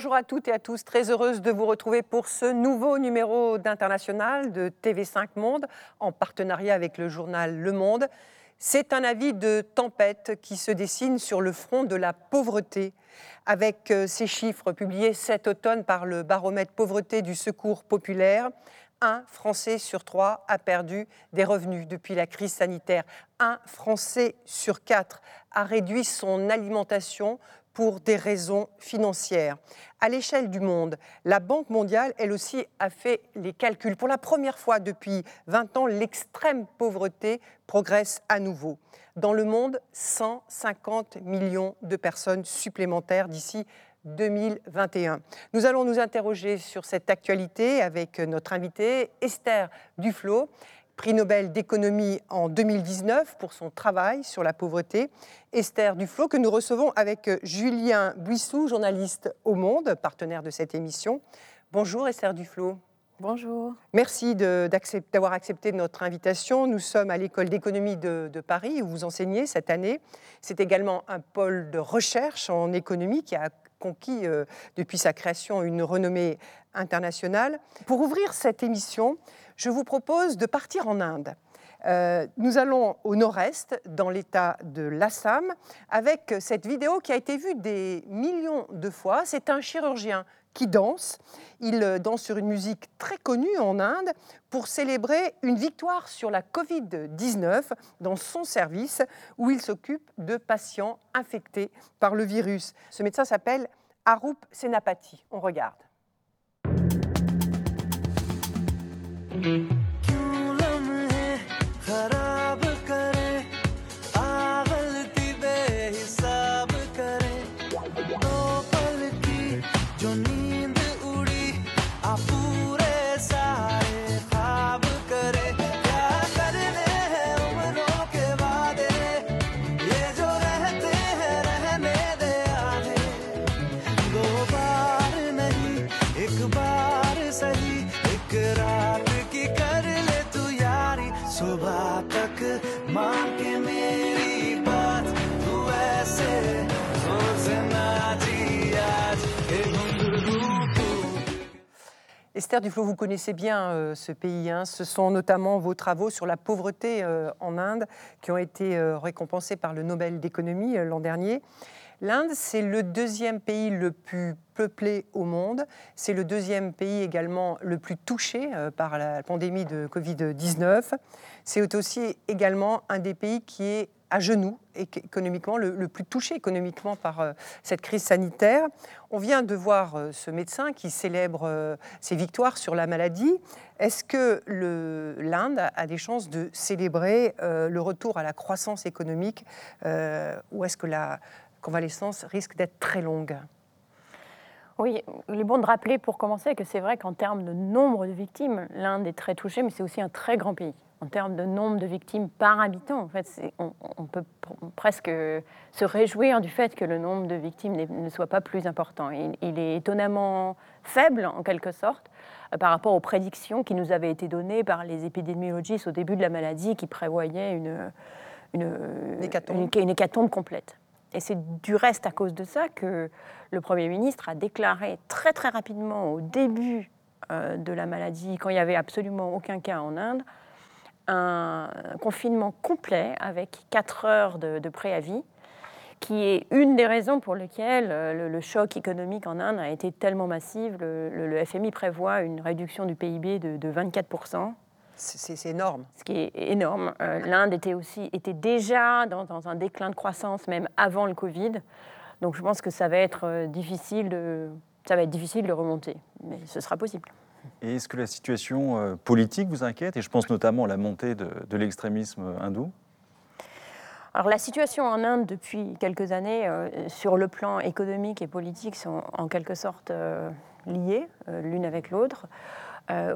Bonjour à toutes et à tous, très heureuse de vous retrouver pour ce nouveau numéro d'International de TV5 Monde en partenariat avec le journal Le Monde. C'est un avis de tempête qui se dessine sur le front de la pauvreté, avec euh, ces chiffres publiés cet automne par le baromètre pauvreté du Secours populaire. Un Français sur trois a perdu des revenus depuis la crise sanitaire. Un Français sur quatre a réduit son alimentation pour des raisons financières. À l'échelle du monde, la Banque mondiale, elle aussi, a fait les calculs. Pour la première fois depuis 20 ans, l'extrême pauvreté progresse à nouveau. Dans le monde, 150 millions de personnes supplémentaires d'ici 2021. Nous allons nous interroger sur cette actualité avec notre invitée Esther Duflo prix Nobel d'économie en 2019 pour son travail sur la pauvreté. Esther Duflo, que nous recevons avec Julien Buissou, journaliste au Monde, partenaire de cette émission. Bonjour Esther Duflo. Bonjour. Merci d'avoir accepté notre invitation. Nous sommes à l'école d'économie de, de, Paris où vous enseignez cette année. C'est également un pôle de recherche en économie qui a conquis euh, depuis sa création une renommée internationale. Pour ouvrir cette émission, je vous propose de partir en Inde. Euh, nous allons au nord-est, dans l'état de l'Assam, avec cette vidéo qui a été vue des millions de fois. C'est un chirurgien qui danse. Il euh, danse sur une musique très connue en Inde pour célébrer une victoire sur la Covid-19 dans son service où il s'occupe de patients infectés par le virus. Ce médecin s'appelle Arup Senapati. On regarde. thank mm-hmm. you Esther Duflo, vous connaissez bien euh, ce pays. Hein. Ce sont notamment vos travaux sur la pauvreté euh, en Inde qui ont été euh, récompensés par le Nobel d'économie l'an dernier. L'Inde, c'est le deuxième pays le plus peuplé au monde. C'est le deuxième pays également le plus touché par la pandémie de Covid-19. C'est aussi également un des pays qui est à genoux économiquement, le, plus touché économiquement par euh, cette crise sanitaire. On vient de voir euh, ce médecin qui célèbre euh, ses victoires sur la maladie. Est-ce que l'Inde a des chances de célébrer le retour à la croissance économique ou est-ce que la convalescence risque d'être très longue? Oui, il est bon de rappeler pour commencer que c'est vrai qu'en termes de nombre de victimes, l'Inde est très touchée, mais c'est aussi un très grand pays en termes de nombre de victimes par habitant. En fait, on, peut presque se réjouir du fait que le nombre de victimes ne soit pas plus important. Il, est étonnamment faible, en quelque sorte, euh, par rapport aux prédictions qui nous avaient été données par les épidémiologistes au début de la maladie, qui prévoyaient une, une, hécatombe. complète. Et c'est du reste à cause de ça que le Premier ministre a déclaré très très rapidement au début euh, de la maladie, quand il n'y avait absolument aucun cas en Inde, un confinement complet avec 4 heures de, préavis, qui est une des raisons pour lesquelles euh, le, choc économique en Inde a été tellement massif. Le, FMI prévoit une réduction du PIB de, 24%. C'est énorme. Ce qui est énorme. Euh, L'Inde était, aussi, était déjà dans, dans, un déclin de croissance, même avant le Covid. Donc je pense que ça va être euh, difficile de, ça va être difficile de remonter, mais ce sera possible. Et est-ce que la situation euh, politique vous inquiète Et je pense notamment à la montée de, l'extrémisme hindou? Alors la situation en Inde depuis quelques années, euh, sur le plan économique et politique, sont en quelque sorte euh, liées l'une avec l'autre.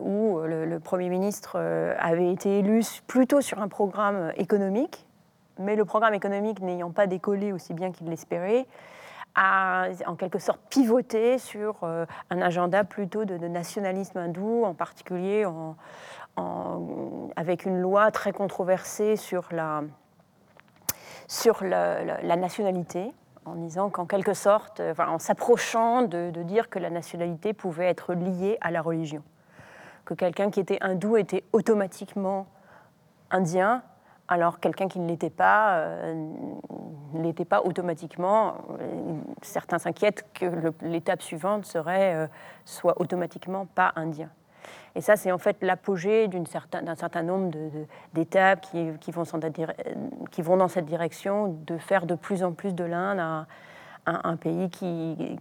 où le, Premier ministre avait été élu plutôt sur un programme économique, mais le programme économique n'ayant pas décollé aussi bien qu'il l'espérait, a en quelque sorte pivoté sur euh, un agenda plutôt de, nationalisme hindou, en particulier avec une loi très controversée sur la, nationalité. en disant qu'en quelque sorte, en s'approchant de, dire que la nationalité pouvait être liée à la religion, que quelqu'un qui était hindou était automatiquement indien, alors quelqu'un qui ne l'était pas euh, l'était pas automatiquement. Certains s'inquiètent que l'étape suivante serait euh, soit automatiquement pas indien. Et ça, c'est en fait l'apogée d'un certain, certain, nombre d'étapes qui, vont dans cette direction de faire de plus en plus de l'Inde un, pays qui,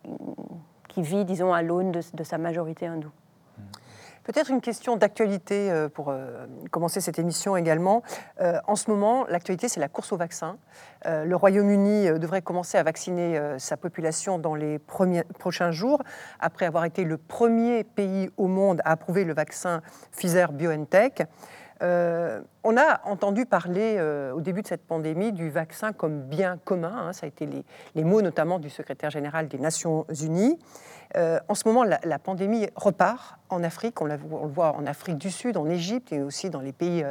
qui, vit, disons, à l'aune de sa majorité hindoue. Peut-être une question d'actualité euh, pour euh, commencer cette émission également. Euh, en ce moment, l'actualité, c'est la course au vaccin. Le Royaume-Uni devrait commencer à vacciner sa population dans les prochains jours, après avoir été le premier pays au monde à approuver le vaccin Pfizer-BioNTech. Euh, on a entendu parler euh, au début de cette pandémie du vaccin comme bien commun. Hein. ça a été les, mots notamment du secrétaire général des Nations Unies. Euh, en ce moment, la, pandémie repart en Afrique. On, le voit en Afrique du Sud, en Égypte et aussi dans les pays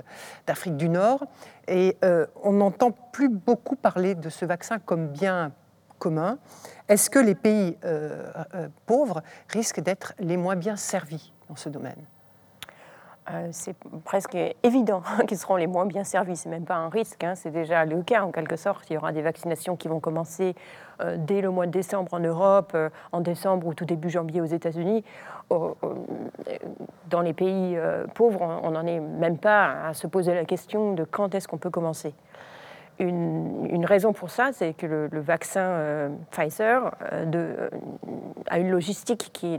d'Afrique du Nord. Et on n'entend plus beaucoup parler de ce vaccin comme bien commun. Est-ce que les pays pauvres risquent d'être les moins bien servis dans ce domaine? Euh, c'est presque évident qu'ils seront les moins bien servis. C'est même pas un risque, hein. c'est déjà le cas en quelque sorte. Il y aura des vaccinations qui vont commencer euh, dès le mois de décembre en Europe, euh, en décembre ou tout début janvier aux États-Unis. dans les pays pauvres, on n'en est même pas à se poser la question de quand est-ce qu'on peut commencer. Une, raison pour ça, c'est que le, vaccin euh, Pfizer euh, de, euh, a une logistique qui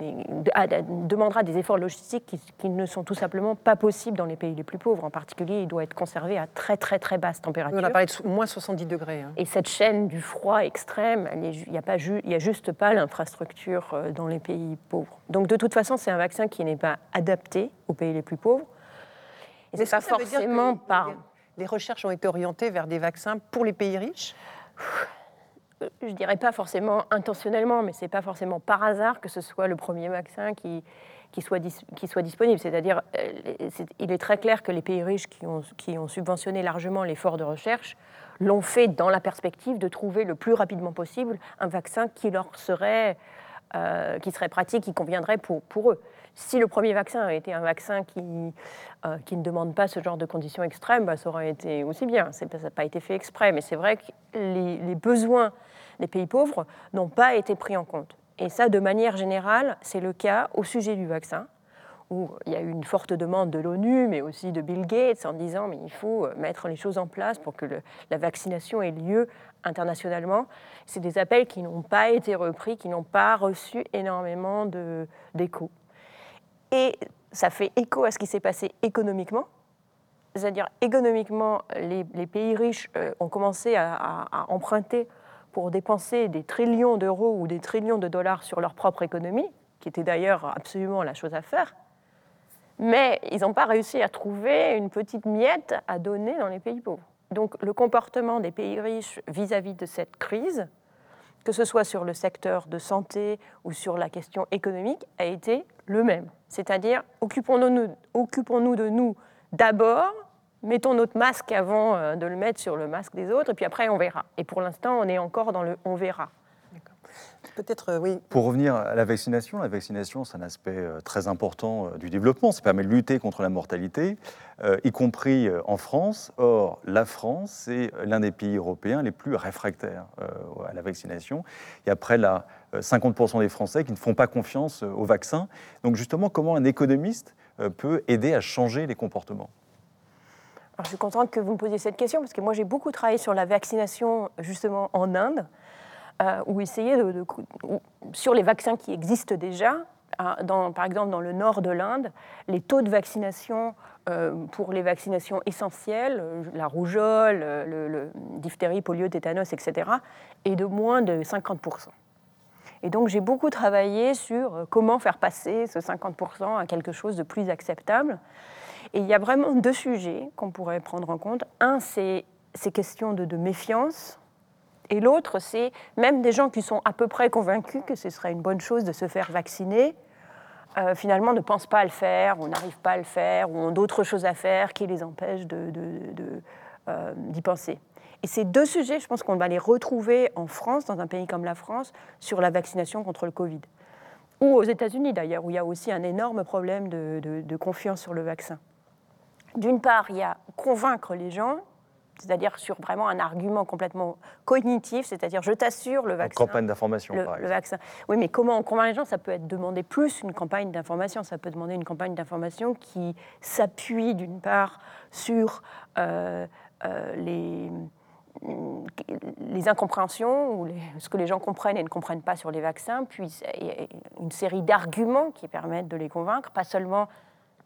demandera des efforts logistiques qui, ne sont tout simplement pas possibles dans les pays les plus pauvres. En particulier, il doit être conservé à très très très basse température. On a parlé de moins 70 degrés. Hein. Et cette chaîne du froid extrême, il n'y a, pas a juste pas l'infrastructure dans les pays pauvres. Donc de toute façon, c'est un vaccin qui n'est pas adapté aux pays les plus pauvres. Et c'est pas forcément par les recherches ont été orientées vers des vaccins pour les pays riches? Je dirais pas forcément intentionnellement, mais c'est pas forcément par hasard que ce soit le premier vaccin qui, qui, soit, qui soit disponible. C'est-à-dire, euh, il est très clair que les pays riches qui ont, qui ont subventionné largement l'effort de recherche l'ont fait dans la perspective de trouver le plus rapidement possible un vaccin qui leur serait, euh, qui serait pratique, qui conviendrait pour, pour eux. Si le premier vaccin a été un vaccin qui, euh, qui ne demande pas ce genre de conditions extrêmes, bah, ça aurait été aussi bien. Ça n'a pas été fait exprès, mais c'est vrai que les, besoins des pays pauvres n'ont pas été pris en compte. Et ça, de manière générale, c'est le cas au sujet du vaccin, où il y a eu une forte demande de l'ONU, mais aussi de Bill Gates, en disant mais il faut mettre les choses en place pour que la vaccination ait lieu internationalement. C'est des appels qui n'ont pas été repris, qui n'ont pas reçu énormément d'écho. Et ça fait écho à ce qui s'est passé économiquement. C'est-à-dire, économiquement, les, pays riches euh, ont commencé à, emprunter pour dépenser des trillions d'euros ou des trillions de dollars sur leur propre économie, qui était d'ailleurs absolument la chose à faire. Mais ils n'ont pas réussi à trouver une petite miette à donner dans les pays pauvres. Donc le comportement des pays riches vis à -vis de cette crise, que ce soit sur le secteur de santé ou sur la question économique, a été le même. C'est-à-dire, occupons-nous occupons de nous d'abord, mettons notre masque avant euh, de le mettre sur le masque des autres, et puis après on verra. Et pour l'instant, on est encore dans le on verra. Peut-être, euh, oui. Pour revenir à la vaccination, la vaccination, c'est un aspect euh, très important du développement. Ça permet de lutter contre la mortalité, y compris en France. Or, la France, c'est l'un des pays européens les plus réfractaires à la vaccination. Et après la 50% des Français qui ne font pas confiance au vaccin. Donc justement, comment un économiste peut aider à changer les comportements? Je suis contente que vous me posiez cette question parce que moi j'ai beaucoup travaillé sur la vaccination justement en Inde, euh, ou essayer de, sur les vaccins qui existent déjà. Dans, par exemple, dans le nord de l'Inde, les taux de vaccination euh, pour les vaccinations essentielles, euh, la rougeole, le, le diphtérie, polio, tétanos, etc., est de moins de 50%. Et donc j'ai beaucoup travaillé sur euh, comment faire passer ce 50% à quelque chose de plus acceptable. Et il y a vraiment deux sujets qu'on pourrait prendre en compte. Un, c'est ces questions de, méfiance. Et l'autre, c'est même des gens qui sont à peu près convaincus que ce serait une bonne chose de se faire vacciner, euh, finalement ne pensent pas à le faire, ou n'arrivent pas à le faire, ou ont d'autres choses à faire qui les empêchent d'y euh, penser. Et ces deux sujets, je pense qu'on va les retrouver en France, dans un pays comme la France, sur la vaccination contre le Covid. Ou aux États-Unis d'ailleurs, où il y a aussi un énorme problème de, confiance sur le vaccin. D'une part, il y a convaincre les gens, c'est-à-dire sur vraiment un argument complètement cognitif, c'est-à-dire je t'assure le vaccin. Une campagne d'information, par exemple. Le vaccin. Oui, mais comment on convainc les gens? Ça peut être demander plus une campagne d'information. Ça peut demander une campagne d'information qui s'appuie d'une part sur euh, euh, les les incompréhensions ou ce que les gens comprennent et ne comprennent pas sur les vaccins, puis une série d'arguments qui permettent de les convaincre, pas seulement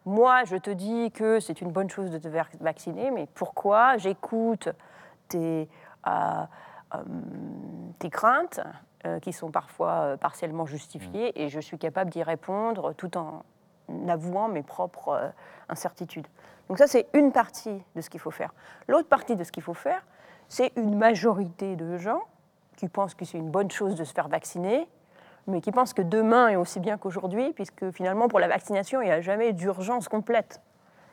moi je te dis que c'est une bonne chose de te vacciner, mais pourquoi j'écoute tes, euh, euh, tes craintes euh, qui sont parfois partiellement justifiées et je suis capable d'y répondre tout en avouant mes propres incertitudes. Donc ça c'est une partie de ce qu'il faut faire. L'autre partie de ce qu'il faut faire, c'est une majorité de gens qui pensent que c'est une bonne chose de se faire vacciner, mais qui pensent que demain est aussi bien qu'aujourd'hui, puisque finalement, pour la vaccination, il n'y a jamais d'urgence complète.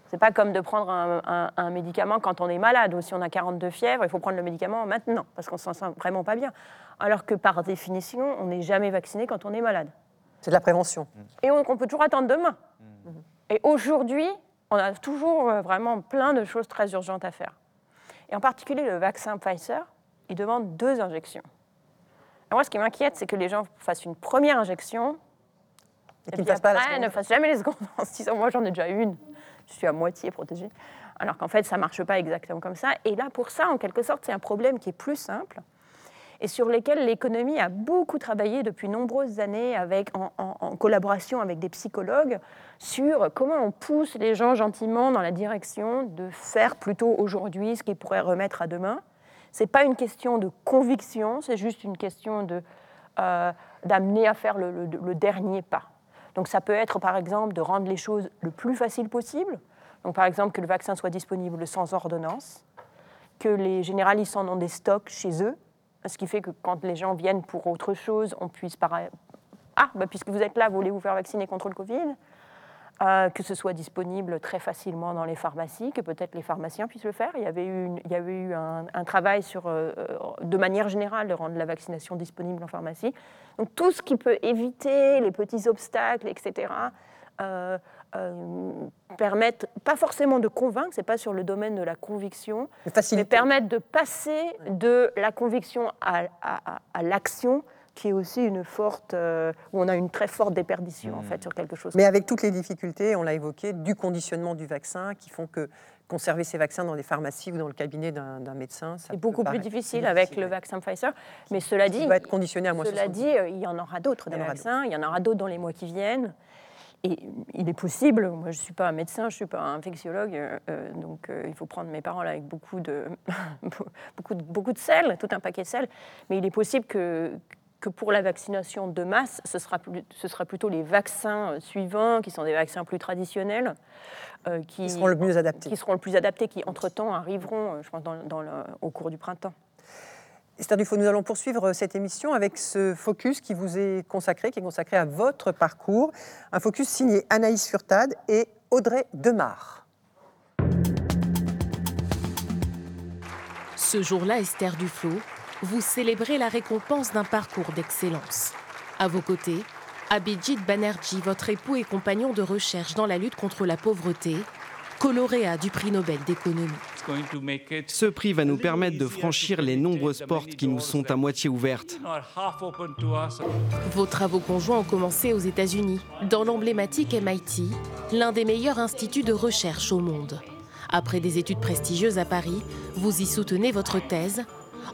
C'est pas comme de prendre un, médicament quand on est malade ou si on a 42 fièvres, il faut prendre le médicament maintenant parce qu'on s'en sent vraiment pas bien. Alors que par définition, on n'est jamais vacciné quand on est malade. C'est de la prévention. Et on, on peut toujours attendre demain. Mmh. Et aujourd'hui, on a toujours euh, vraiment plein de choses très urgentes à faire. Et en particulier, le vaccin Pfizer, il demande deux injections. Et moi, ce qui m'inquiète, c'est que les gens fassent une première injection et, puis après, ne fassent jamais les secondes en se disant, moi, j'en ai déjà une, je suis à moitié protégée. Alors qu'en fait, ça ne marche pas exactement comme ça. Et là, pour ça, en quelque sorte, c'est un problème qui est plus simple et sur lesquels l'économie a beaucoup travaillé depuis nombreuses années avec, en, collaboration avec des psychologues sur comment on pousse les gens gentiment dans la direction de faire plutôt aujourd'hui ce qu'ils pourraient remettre à demain. N'est pas une question de conviction, c'est juste une question euh, d'amener à faire le, dernier pas. Donc ça peut être par exemple de rendre les choses le plus facile possible. Donc par exemple que le vaccin soit disponible sans ordonnance, que les généralistes en ont des stocks chez eux, ce qui fait que quand les gens viennent pour autre chose, on puisse par... Ah, bah, puisque vous êtes là, vous voulez vous faire vacciner contre le Covid? Euh, que ce soit disponible très facilement dans les pharmacies, que peut-être les pharmaciens puissent le faire. Il y avait eu, il y avait eu un, travail sur, euh, de manière générale de rendre la vaccination disponible en pharmacie. Donc tout ce qui peut éviter les petits obstacles, etc., euh, euh, permettent pas forcément de convaincre, c'est pas sur le domaine de la conviction, mais permettre de passer de la conviction à, l'action qui est aussi une forte, euh, où on a une très forte déperdition en fait sur quelque chose. Mais avec toutes les difficultés, on l'a évoqué, du conditionnement du vaccin qui font que conserver ces vaccins dans les pharmacies ou dans le cabinet d'un médecin, c'est beaucoup plus difficile avec le vaccin Pfizer. Mais cela dit, il va être conditionné à moi. Cela dit, euh, il y en aura d'autres des vaccins, il y en aura d'autres dans les mois qui viennent. Et il est possible, moi je ne suis pas un médecin, je ne suis pas un infectiologue, euh, euh, donc euh, il faut prendre mes paroles avec beaucoup de, beaucoup, de, beaucoup de sel, tout un paquet de sel, mais il est possible que, que pour la vaccination de masse, ce sera, ce sera plutôt les vaccins suivants, qui sont des vaccins plus traditionnels, qui, seront le mieux adaptés. Qui seront le plus adaptés, qui entre-temps arriveront, je pense, dans, au cours du printemps. Esther Dufaux, nous allons poursuivre cette émission avec ce focus qui vous est consacré, qui est consacré à votre parcours. Un focus signé Anaïs Furtad et Audrey Demar. Ce jour-là, Esther Duflo, vous célébrez la récompense d'un parcours d'excellence. À vos côtés, Abhijit Banerjee, votre époux et compagnon de recherche dans la lutte contre la pauvreté, lauréat du prix Nobel d'économie. Ce prix va nous permettre de franchir les nombreuses portes qui nous sont à moitié ouvertes. Vos travaux conjoints ont commencé aux États-Unis, dans l'emblématique MIT, l'un des meilleurs instituts de recherche au monde. Après des études prestigieuses à Paris, vous y soutenez votre thèse.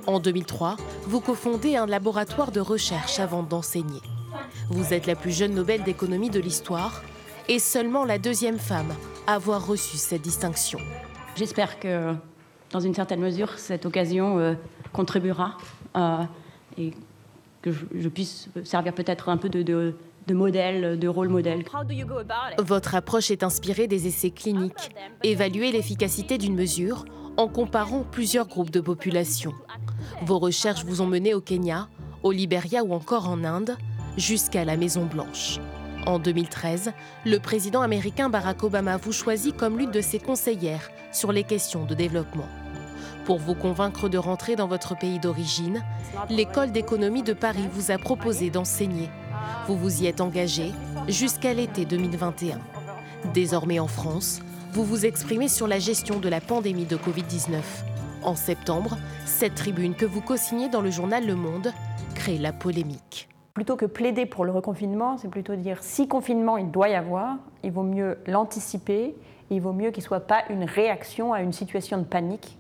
En 2003, vous cofondez un laboratoire de recherche avant d'enseigner. Vous êtes la plus jeune Nobel d'économie de l'histoire et seulement la deuxième femme à avoir reçu cette distinction. J'espère que, dans une certaine mesure, cette occasion euh, contribuera euh, et que je, puisse servir peut-être un peu de, de, de, modèle, de rôle modèle. Votre approche est inspirée des essais cliniques. Évaluer l'efficacité d'une mesure en comparant plusieurs groupes de population. Vos recherches vous ont mené au Kenya, au Liberia ou encore en Inde, jusqu'à la Maison Blanche. En 2013, le président américain Barack Obama vous choisit comme l'une de ses conseillères sur les questions de développement. Pour vous convaincre de rentrer dans votre pays d'origine, l'école d'économie de Paris vous a proposé d'enseigner. Vous vous y êtes engagé jusqu'à l'été 2021. Désormais en France, vous vous exprimez sur la gestion de la pandémie de Covid-19. En septembre, cette tribune que vous co-signez dans le journal Le Monde crée la polémique. Plutôt que plaider pour le reconfinement, c'est plutôt dire si confinement il doit y avoir, il vaut mieux l'anticiper, il vaut mieux qu'il ne soit pas une réaction à une situation de panique.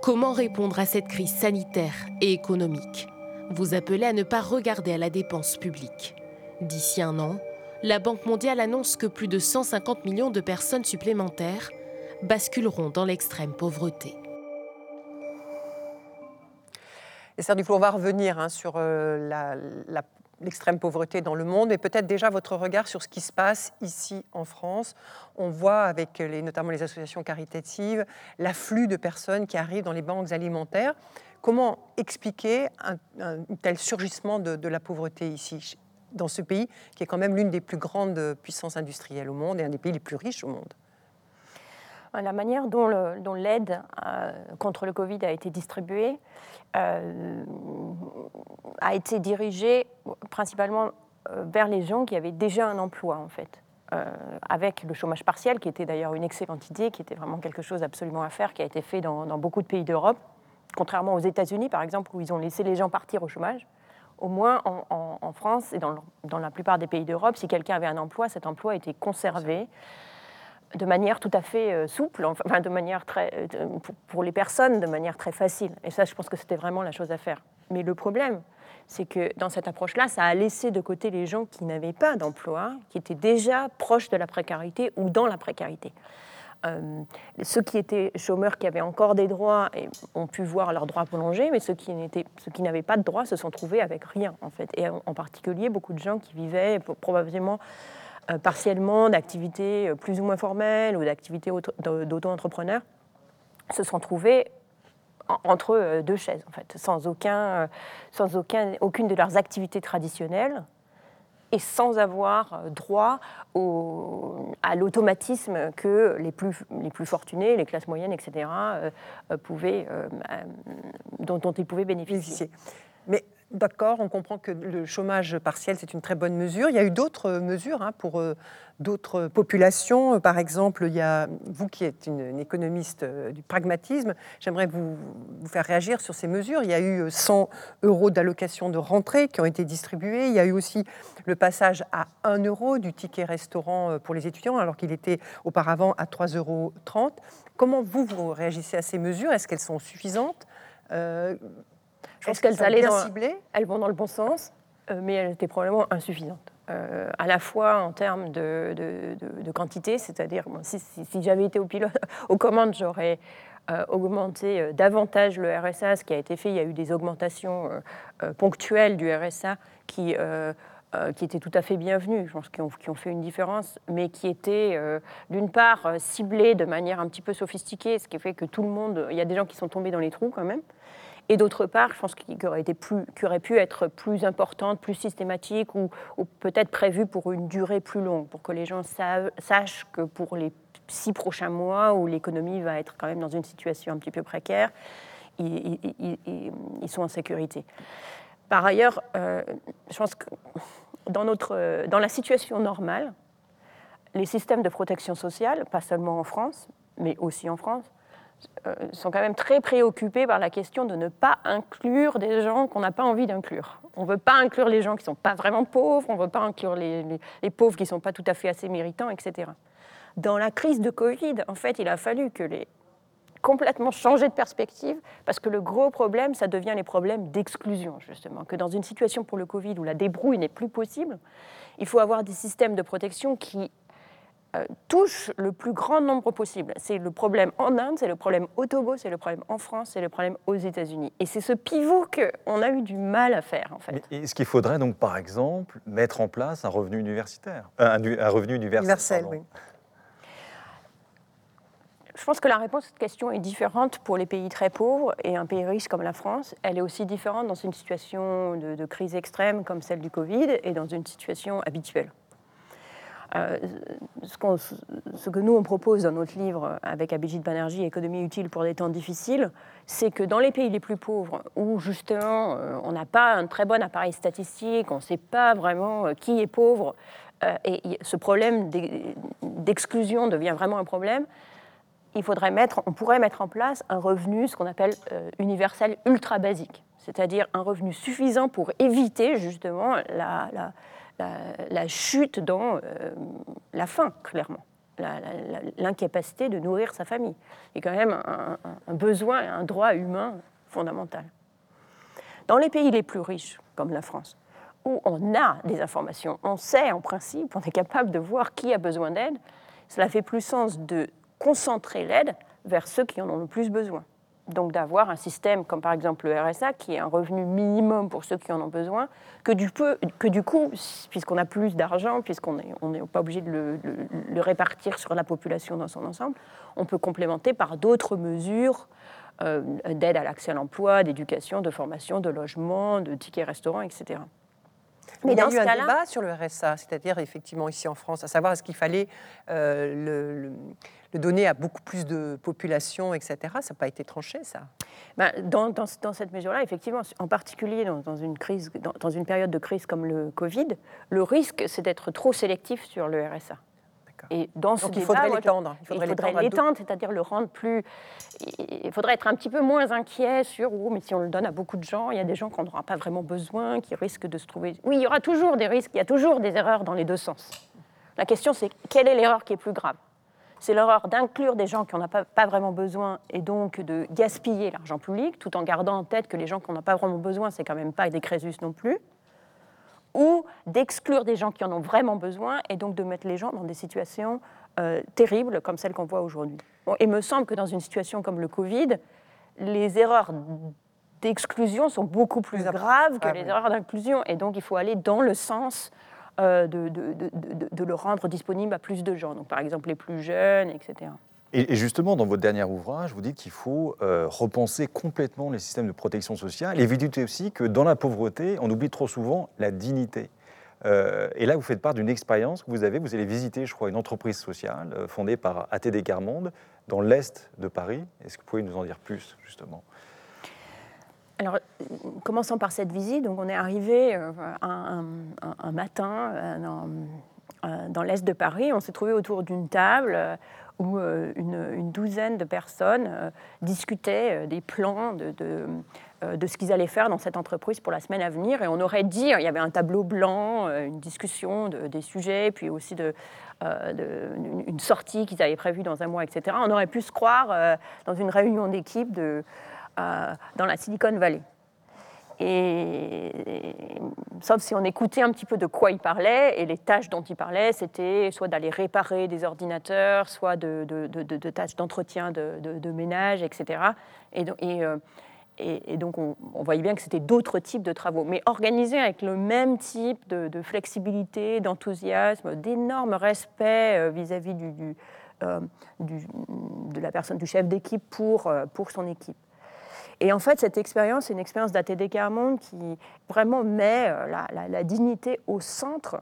Comment répondre à cette crise sanitaire et économique? Vous appelez à ne pas regarder à la dépense publique. D'ici un an, la Banque mondiale annonce que plus de 150 millions de personnes supplémentaires basculeront dans l'extrême pauvreté. On va revenir hein, sur euh, l'extrême pauvreté dans le monde, mais peut-être déjà votre regard sur ce qui se passe ici en France. On voit avec notamment les associations caritatives l'afflux de personnes qui arrivent dans les banques alimentaires. Comment expliquer un, tel surgissement de la pauvreté ici, dans ce pays qui est quand même l'une des plus grandes puissances industrielles au monde et un des pays les plus riches au monde la manière dont l'aide euh, contre le Covid a été distribuée euh, a été dirigée principalement euh, vers les gens qui avaient déjà un emploi, en fait. avec le chômage partiel, qui était d'ailleurs une excellente idée, qui était vraiment quelque chose absolument à faire, qui a été fait dans, beaucoup de pays d'Europe, contrairement aux États-Unis, par exemple, où ils ont laissé les gens partir au chômage. Au moins en, France et dans, la plupart des pays d'Europe, si quelqu'un avait un emploi, cet emploi était conservé de manière tout à fait euh, souple, enfin de manière très, euh, pour les personnes, de manière très facile. Et ça, je pense que c'était vraiment la chose à faire. Mais le problème, c'est que dans cette approche-là, ça a laissé de côté les gens qui n'avaient pas d'emploi, qui étaient déjà proches de la précarité ou dans la précarité. Euh, ceux qui étaient chômeurs, qui avaient encore des droits, ont pu voir leurs droits prolongés, mais ceux qui, n'avaient pas de droits se sont trouvés avec rien, en fait. Et en particulier, beaucoup de gens qui vivaient probablement euh, partiellement d'activités euh, plus ou moins formelles ou d'activités d'auto-entrepreneurs se sont trouvés entre deux chaises, en fait, sans, aucun, sans aucun, aucune de leurs activités traditionnelles et sans avoir droit au, à l'automatisme que les plus, les plus fortunés, les classes moyennes, etc., pouvaient, dont, ils pouvaient bénéficier. D'accord, on comprend que le chômage partiel, c'est une très bonne mesure. Il y a eu d'autres mesures hein, pour euh, d'autres populations. Par exemple, il y a, vous qui êtes une, économiste euh, du pragmatisme, j'aimerais vous, faire réagir sur ces mesures. Il y a eu 100 euros d'allocation de rentrée qui ont été distribués. Il y a eu aussi le passage à 1 euro du ticket restaurant euh, pour les étudiants, alors qu'il était auparavant à 3,30 euros. Comment vous réagissez à ces mesures? Est-ce qu'elles sont suffisantes? Je pense qu'elles allaient dans, elles vont dans le bon sens, euh, mais elles étaient probablement insuffisantes. Euh, à la fois en termes de, de, quantité, c'est-à-dire si, j'avais été au pilote, aux commandes, j'aurais euh, augmenté davantage le RSA, ce qui a été fait. Il y a eu des augmentations ponctuelles du RSA qui, qui étaient tout à fait bienvenues, je pense, qui ont, qui ont fait une différence, mais qui étaient d'une part ciblées de manière un petit peu sophistiquée, ce qui fait que tout le monde, il y a des gens qui sont tombés dans les trous quand même. Et d'autre part, je pense qu'il aurait, aurait pu être plus importante, plus systématique ou, peut-être prévue pour une durée plus longue, pour que les gens sachent que pour les six prochains mois où l'économie va être quand même dans une situation un petit peu précaire, ils, sont en sécurité. Par ailleurs, euh, je pense que dans, notre, dans la situation normale, les systèmes de protection sociale, pas seulement en France, mais aussi en France, sont quand même très préoccupés par la question de ne pas inclure des gens qu'on n'a pas envie d'inclure. On ne veut pas inclure les gens qui ne sont pas vraiment pauvres, on ne veut pas inclure les, pauvres qui ne sont pas tout à fait assez méritants, etc. Dans la crise de Covid, en fait, il a fallu que les complètement changer de perspective, parce que le gros problème, ça devient les problèmes d'exclusion, justement. Que dans une situation pour le Covid où la débrouille n'est plus possible, il faut avoir des systèmes de protection qui euh, touche le plus grand nombre possible. C'est le problème en Inde, c'est le problème au Togo, c'est le problème en France, c'est le problème aux États-Unis. Et c'est ce pivot qu'on a eu du mal à faire, en fait. Est-ce qu'il faudrait donc, par exemple, mettre en place un revenu universitaire euh, un, revenu universel, oui. Je pense que la réponse à cette question est différente pour les pays très pauvres et un pays riche comme la France. Elle est aussi différente dans une situation de, de crise extrême comme celle du Covid et dans une situation habituelle. Ce, que nous on propose dans notre livre avec Abhijit Banerjee, Économie utile pour des temps difficiles, c'est que dans les pays les plus pauvres, où justement on n'a pas un très bon appareil statistique, on ne sait pas vraiment qui est pauvre, et ce problème d'exclusion devient vraiment un problème, il faudrait mettre, on pourrait mettre en place un revenu, ce qu'on appelle universel ultra basique c'est-à-dire un revenu suffisant pour éviter justement la, chute dans euh, la faim, clairement, l'incapacité de nourrir sa famille. C'est quand même un, un besoin, un droit humain fondamental. Dans les pays les plus riches, comme la France, où on a des informations, on sait en principe, on est capable de voir qui a besoin d'aide, cela fait plus sens de concentrer l'aide vers ceux qui en ont le plus besoin donc d'avoir un système comme par exemple le RSA, qui est un revenu minimum pour ceux qui en ont besoin, que du, peu, que du coup, puisqu'on a plus d'argent, puisqu'on n'est on pas obligé de le, répartir sur la population dans son ensemble, on peut complémenter par d'autres mesures euh, d'aide à l'accès à l'emploi, d'éducation, de formation, de logement, de tickets restaurants, etc. Mais il y a eu un débat sur le RSA, c'est-à-dire effectivement ici en France, à savoir est-ce qu'il fallait euh, le, le donner à beaucoup plus de population, etc. Ça n'a pas été tranché, ça ben, dans, dans, cette mesure-là, effectivement, en particulier dans, une crise, dans, une période de crise comme le Covid, le risque, c'est d'être trop sélectif sur le RSA. Et dans ce il faudrait l'étendre. Il faudrait l'étendre, c'est-à-dire le rendre plus. Il faudrait être un petit peu moins inquiet sur oh, mais si on le donne à beaucoup de gens, il y a des gens qu'on n'aura pas vraiment besoin, qui risquent de se trouver. Oui, il y aura toujours des risques, il y a toujours des erreurs dans les deux sens. La question, c'est quelle est l'erreur qui est plus grave? C'est l'erreur d'inclure des gens qui n'en ont pas, pas, vraiment besoin et donc de gaspiller l'argent public, tout en gardant en tête que les gens qui n'en ont pas vraiment besoin, c'est quand même pas des crésus non plus, ou d'exclure des gens qui en ont vraiment besoin et donc de mettre les gens dans des situations euh, terribles comme celles qu'on voit aujourd'hui. Bon, il me semble que dans une situation comme le Covid, les erreurs d'exclusion sont beaucoup plus graves que les erreurs d'inclusion. Et donc il faut aller dans le sens euh, de, le rendre disponible à plus de gens, donc par exemple les plus jeunes, etc. Et, justement, dans votre dernier ouvrage, vous dites qu'il faut euh, repenser complètement les systèmes de protection sociale et vous dites aussi que dans la pauvreté, on oublie trop souvent la dignité. Euh, et là, vous faites part d'une expérience que vous avez. Vous allez visiter, je crois, une entreprise sociale fondée par ATD Carmonde dans l'est de Paris. Est-ce que vous pouvez nous en dire plus, justement? Alors, commençons par cette visite. On est arrivé euh, un, matin euh, euh, dans, l'est de Paris. On s'est trouvé autour d'une table où une, douzaine de personnes discutaient des plans de, ce qu'ils allaient faire dans cette entreprise pour la semaine à venir. Et on aurait dit, il y avait un tableau blanc, une discussion des sujets, puis aussi une sortie qu'ils avaient prévue dans un mois, etc. On aurait pu se croire dans une réunion d'équipe de dans la Silicon Valley. Et, sauf si on écoutait un petit peu de quoi il parlait, et les tâches dont il parlait, c'était soit d'aller réparer des ordinateurs, soit de, tâches d'entretien de, ménage, etc. Et, euh, donc on, voyait bien que c'était d'autres types de travaux, mais organisés avec le même type de, flexibilité, d'enthousiasme, d'énorme respect euh, vis-à-vis euh, du, de la personne, du chef d'équipe pour son équipe. Et en fait, cette expérience, c'est une expérience d'ATD Carmonde qui vraiment met euh, la, dignité au centre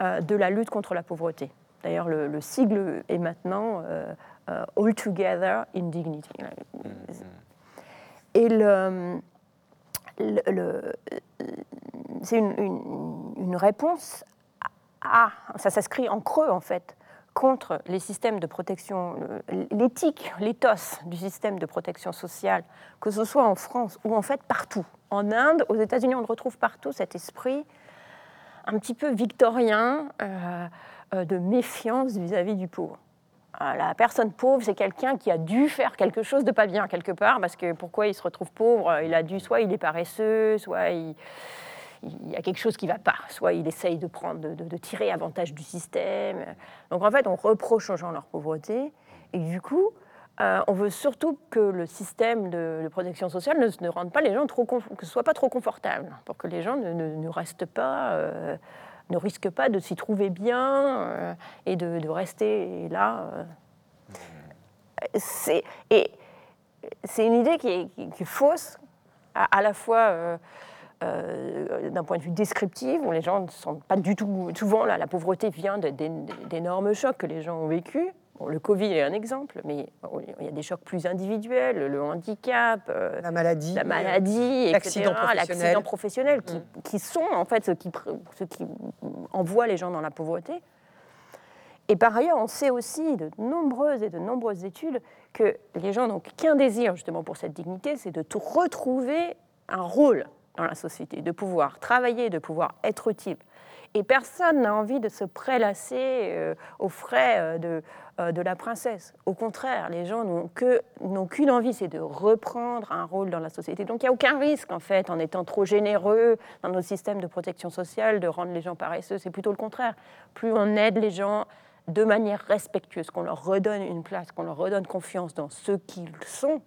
euh, de la lutte contre la pauvreté. D'ailleurs, le, sigle est maintenant euh, All Together in Dignity. Et le, c'est une, une, réponse à, ça s'inscrit en creux en fait, contre les systèmes de protection, l'éthique, l'éthos du système de protection sociale, que ce soit en France ou en fait partout. En Inde, aux États-Unis, on retrouve partout cet esprit un petit peu victorien euh, euh, de méfiance vis-à-vis du pauvre. Euh, la personne pauvre, c'est quelqu'un qui a dû faire quelque chose de pas bien quelque part, parce que pourquoi il se retrouve pauvre? Il a dû, soit il est paresseux, soit il il y a quelque chose qui ne va pas. Soit il essaye de, prendre, de, tirer avantage du système. Donc en fait, on reproche aux gens leur pauvreté. Et du coup, euh, on veut surtout que le système de, protection sociale ne, rende pas les gens trop, que ce soit pas trop confortable, pour que les gens ne, restent pas, euh, ne risquent pas de s'y trouver bien euh, et de, rester là. C'est, et c'est une idée qui est, fausse, à, la fois d'un point de vue descriptif, où les gens ne sont pas du tout. Souvent, là, la pauvreté vient d'énormes chocs que les gens ont vécus le Covid est un exemple, mais il y a des chocs plus individuels, le handicap, euh, la maladie, la maladie, l'accident professionnel, qui, mm. qui, sont en fait ce qui, ce qui envoie les gens dans la pauvreté. Et par ailleurs, on sait aussi de nombreuses et de nombreuses études que les gens n'ont qu'un désir justement pour cette dignité, c'est de retrouver un rôle la société, de pouvoir travailler, de pouvoir être utile. Et personne n'a envie de se prélasser euh, aux frais euh, de, euh, de la princesse. Au contraire, les gens n'ont qu'une envie, c'est de reprendre un rôle dans la société. Donc il n'y a aucun risque, en fait, en étant trop généreux dans nos systèmes de protection sociale, de rendre les gens paresseux. C'est plutôt le contraire. Plus on aide les gens de manière respectueuse, qu'on leur redonne une place, qu'on leur redonne confiance dans ce qu'ils sont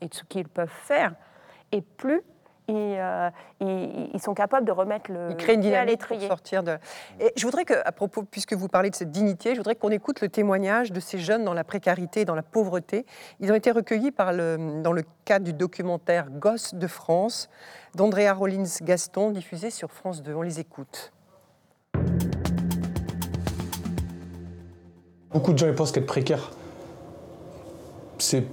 et de ce qu'ils peuvent faire, et plus euh, ils, sont capables de remettre le ils créent une dynamique pour sortir de. Et je voudrais que, à propos, puisque vous parlez de cette dignité, je voudrais qu'on écoute le témoignage de ces jeunes dans la précarité et dans la pauvreté. Ils ont été recueillis par le, dans le cadre du documentaire Gosses de France d'Andrea Rollins Gaston, diffusé sur France 2. On les écoute. Beaucoup de gens ils pensent qu'être précaire, c'est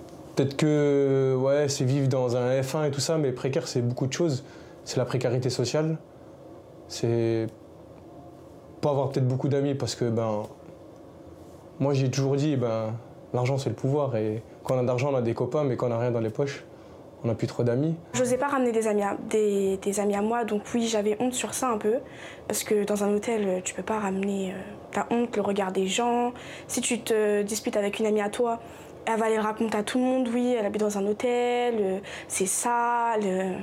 Peut-être que ouais, c'est vivre dans un F1 et tout ça, mais précaire, c'est beaucoup de choses. C'est la précarité sociale. C'est pas avoir peut-être beaucoup d'amis parce que ben moi j'ai toujours dit ben l'argent c'est le pouvoir et quand on a d'argent on a des copains mais quand on n'a rien dans les poches on n'a plus trop d'amis. Je n'osais pas ramener des amis, à, des, amis à moi donc oui j'avais honte sur ça un peu parce que dans un hôtel tu peux pas ramener ta honte le regard des gens si tu te disputes avec une amie à toi elle va aller le raconter à tout le monde, oui, elle habite dans un hôtel, euh, c'est sale, euh,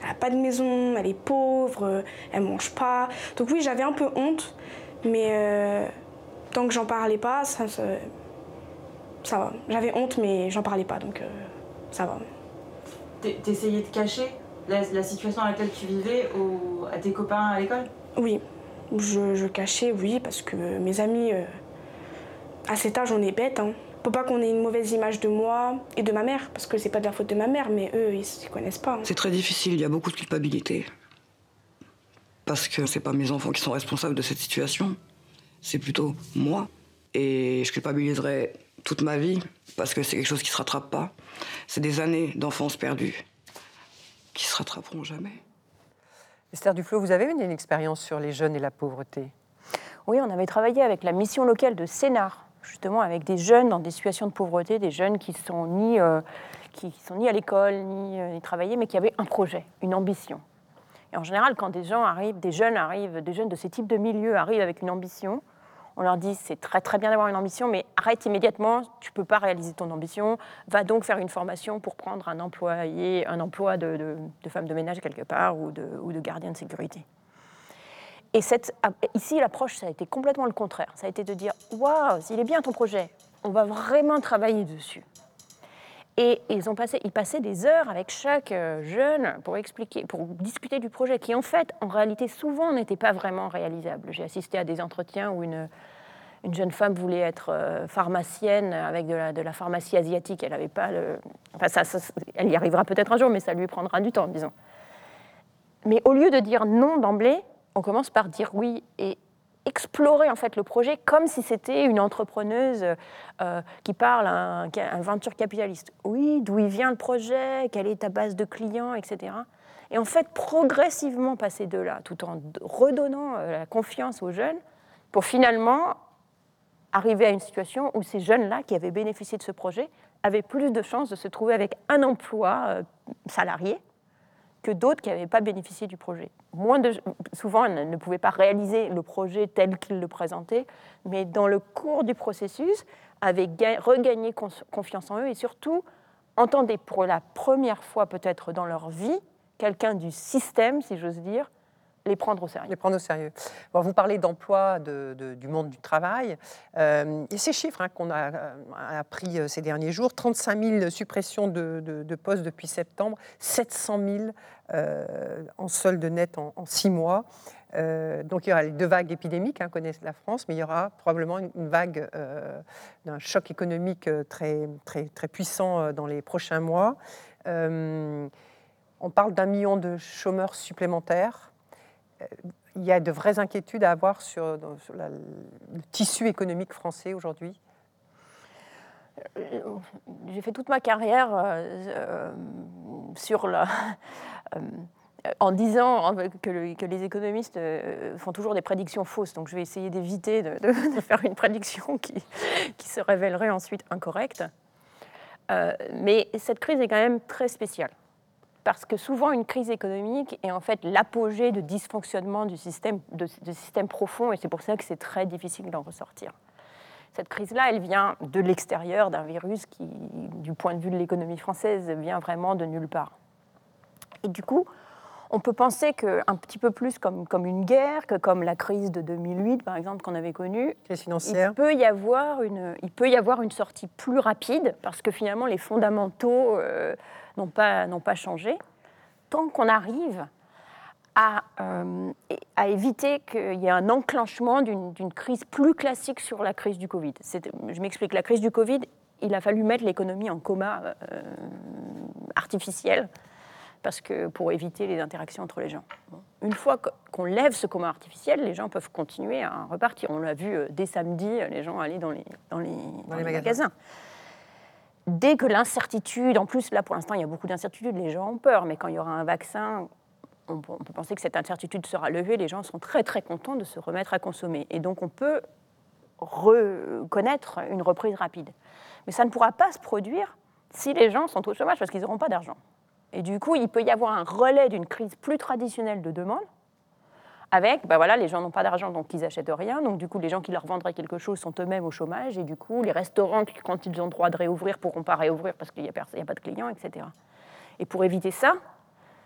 elle n'a pas de maison, elle est pauvre, euh, elle mange pas. Donc oui, j'avais un peu honte, mais tant que j'en parlais pas, ça, ça, va. J'avais honte, mais j'en parlais pas, donc ça va. T'essayais de cacher la, situation dans laquelle tu vivais à tes copains à l'école? Oui, je, je, cachais, oui, parce que mes amis, à cet âge, on est bêtes. Hein. Faut pas qu'on ait une mauvaise image de moi et de ma mère, parce que c'est pas de la faute de ma mère, mais eux, ils ne connaissent pas. Hein. C'est très difficile, il y a beaucoup de culpabilité. Parce que c'est pas mes enfants qui sont responsables de cette situation, c'est plutôt moi. Et je culpabiliserai toute ma vie, parce que c'est quelque chose qui se rattrape pas. C'est des années d'enfance perdue qui se rattraperont jamais. Esther Duflo, vous avez une expérience sur les jeunes et la pauvreté? Oui, on avait travaillé avec la mission locale de Sénart justement avec des jeunes dans des situations de pauvreté, des jeunes qui sont ni, euh, qui sont ni à l'école, ni, euh, ni travaillés, mais qui avaient un projet, une ambition. Et en général, quand des gens arrivent, des jeunes arrivent, des jeunes de ces types de milieux arrivent avec une ambition, on leur dit c'est très très bien d'avoir une ambition, mais arrête immédiatement, tu peux pas réaliser ton ambition, va donc faire une formation pour prendre un employé, un emploi de, femme de ménage quelque part ou de gardien de sécurité. Et ici, l'approche, ça a été complètement le contraire. Ça a été de dire Waouh, s'il est bien ton projet, on va vraiment travailler dessus. Et ils, ont passé, ils passaient des heures avec chaque euh, jeune pour expliquer, pour discuter du projet, qui en fait, en réalité, souvent n'était pas vraiment réalisable. J'ai assisté à des entretiens où une, une jeune femme voulait être euh, pharmacienne avec de la, de la pharmacie asiatique. Elle avait pas le, enfin, ça, elle y arrivera peut-être un jour, mais ça lui prendra du temps, disons. Mais au lieu de dire non d'emblée, on commence par dire oui et explorer en fait le projet comme si c'était une entrepreneuse euh, qui parle à un, venture capitaliste. Oui, d'où vient le projet, quelle est ta base de clients, etc. Et en fait, progressivement passer de là, tout en redonnant euh, la confiance aux jeunes, pour finalement arriver à une situation où ces jeunes-là, qui avaient bénéficié de ce projet, avaient plus de chances de se trouver avec un emploi euh, salarié que d'autres qui n'avaient pas bénéficié du projet. Moins souvent, elles ne pouvaient pas réaliser le projet tel qu'ils le présentaient, mais dans le cours du processus, avaient regagné confiance en eux et surtout entendaient pour la première fois peut-être dans leur vie quelqu'un du système, si j'ose dire, les prendre au sérieux. Vous parlez d'emploi du monde du travail. Euh, et ces chiffres hein, qu'on a, euh, appris euh, ces derniers jours, 35 000 suppressions de, postes depuis septembre, 700 000 en solde net en, six mois. donc il y aura les deux vagues épidémiques, hein, connaissent la France, mais il y aura probablement une, vague d'un choc économique très, très, très puissant dans les prochains mois On parle d'un million de chômeurs supplémentaires. Euh, il y a de vraies inquiétudes à avoir sur, le tissu économique français aujourd'hui? J'ai fait toute ma carrière sur la, en disant que, les économistes euh, font toujours des prédictions fausses. Donc je vais essayer d'éviter de, faire une prédiction qui, se révélerait ensuite incorrecte. Euh, mais cette crise est quand même très spéciale. Parce que souvent, une crise économique est en fait l'apogée de dysfonctionnement du système, de, système profond, et c'est pour ça que c'est très difficile d'en ressortir. Cette crise-là, elle vient de l'extérieur d'un virus qui, du point de vue de l'économie française, vient vraiment de nulle part. Et du coup, on peut penser qu'un petit peu plus comme, comme une guerre, que comme la crise de 2008, par exemple, qu'on avait connue, il peut, y avoir une, il peut y avoir une sortie plus rapide, parce que finalement, les fondamentaux euh, n'ont pas, pas changé, tant qu'on arrive à, euh, à, éviter qu'il y ait un enclenchement d'une crise plus classique sur la crise du Covid. Je m'explique, la crise du Covid, il a fallu mettre l'économie en coma euh, artificiel parce que pour éviter les interactions entre les gens. Une fois qu'on lève ce coma artificiel, les gens peuvent continuer à repartir. On l'a vu euh, dès samedi, les gens aller dans les, dans les, magasins. Dès que l'incertitude, en plus là pour l'instant il y a beaucoup d'incertitudes, les gens ont peur, mais quand il y aura un vaccin, on, peut penser que cette incertitude sera levée, les gens seront très très contents de se remettre à consommer. Et donc on peut reconnaître une reprise rapide. Mais ça ne pourra pas se produire si les gens sont au chômage parce qu'ils n'auront pas d'argent. Et du coup, il peut y avoir un relais d'une crise plus traditionnelle de demande, avec, ben voilà, les gens n'ont pas d'argent, donc ils n'achètent rien. Donc du coup, les gens qui leur vendraient quelque chose sont eux-mêmes au chômage. Et du coup, les restaurants, quand ils ont le droit de réouvrir, pourront pas réouvrir parce qu'il n'y a, a, pas de clients, etc. Et pour éviter ça,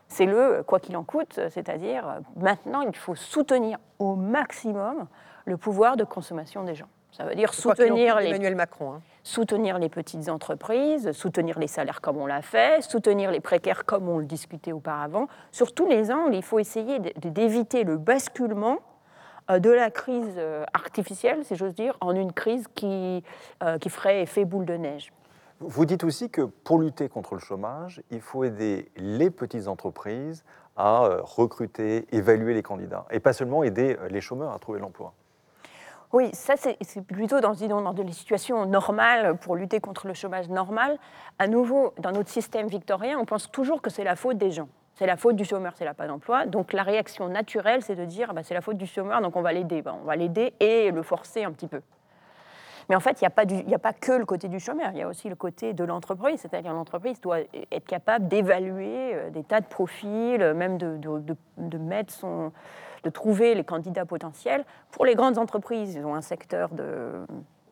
c'est le quoi qu'il en coûte, c'est-à-dire maintenant, il faut soutenir au maximum le pouvoir de consommation des gens. Ça veut dire soutenir les, Emmanuel Macron, hein? Soutenir les petites entreprises, soutenir les salaires comme on l'a fait, soutenir les précaires comme on le discutait auparavant. Sur tous les angles, il faut essayer d'éviter le basculement euh, de la crise euh, artificielle, si j'ose dire, en une crise qui, euh, qui ferait effet boule de neige. Vous dites aussi que pour lutter contre le chômage, il faut aider les petites entreprises à recruter, évaluer les candidats, et pas seulement aider les chômeurs à trouver l'emploi. Oui, ça c'est plutôt dans, dans des situations normales pour lutter contre le chômage normal. À nouveau, dans notre système victorien, on pense toujours que c'est la faute des gens. C'est la faute du chômeur, c'est la pas d'emploi. Donc la réaction naturelle, c'est de dire bah, c'est la faute du chômeur, donc on va l'aider. Bah, on va l'aider et le forcer un petit peu. Mais en fait, il n'y a, pas que le côté du chômeur, il y a aussi le côté de l'entreprise. C'est-à-dire l'entreprise doit être capable d'évaluer euh, des tas de profils, même de, de, de mettre son, de trouver les candidats potentiels. Pour les grandes entreprises, ils ont un secteur de,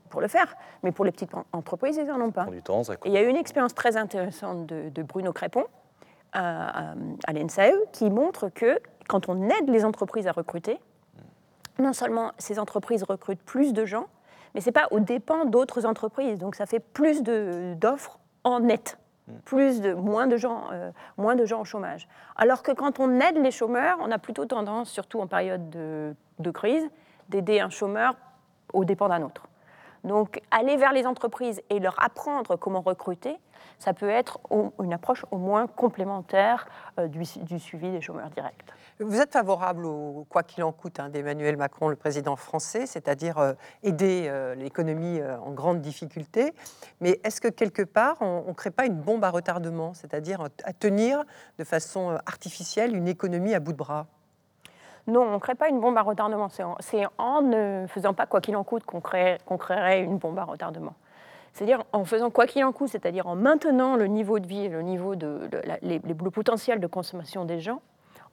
pour le faire, mais pour les petites entreprises, ils n'en ont pas. il y a eu une expérience très intéressante de, Bruno Crépon à, à l'ENSAE qui montre que quand on aide les entreprises à recruter, non seulement ces entreprises recrutent plus de gens, mais ce n'est pas au dépens d'autres entreprises. Donc ça fait plus d'offres en net. Mm. plus de, moins, de gens, euh, de gens au chômage. Alors que quand on aide les chômeurs, on a plutôt tendance, surtout en période de, de crise, d'aider un chômeur au dépens d'un autre. Donc aller vers les entreprises et leur apprendre comment recruter, ça peut être une approche au moins complémentaire euh, du, suivi des chômeurs directs. Vous êtes favorable au quoi qu'il en coûte hein, d'Emmanuel Macron, le président français, c'est-à-dire euh, aider euh, l'économie en grande difficulté. Mais est-ce que quelque part, on ne crée pas une bombe à retardement, c'est-à-dire à tenir de façon artificielle une économie à bout de bras? Non, on ne crée pas une bombe à retardement. C'est en, ne faisant pas quoi qu'il en coûte qu'on créerait une bombe à retardement. C'est-à-dire en faisant quoi qu'il en coûte, c'est-à-dire en maintenant le niveau de vie et le niveau de, les, le potentiel de consommation des gens,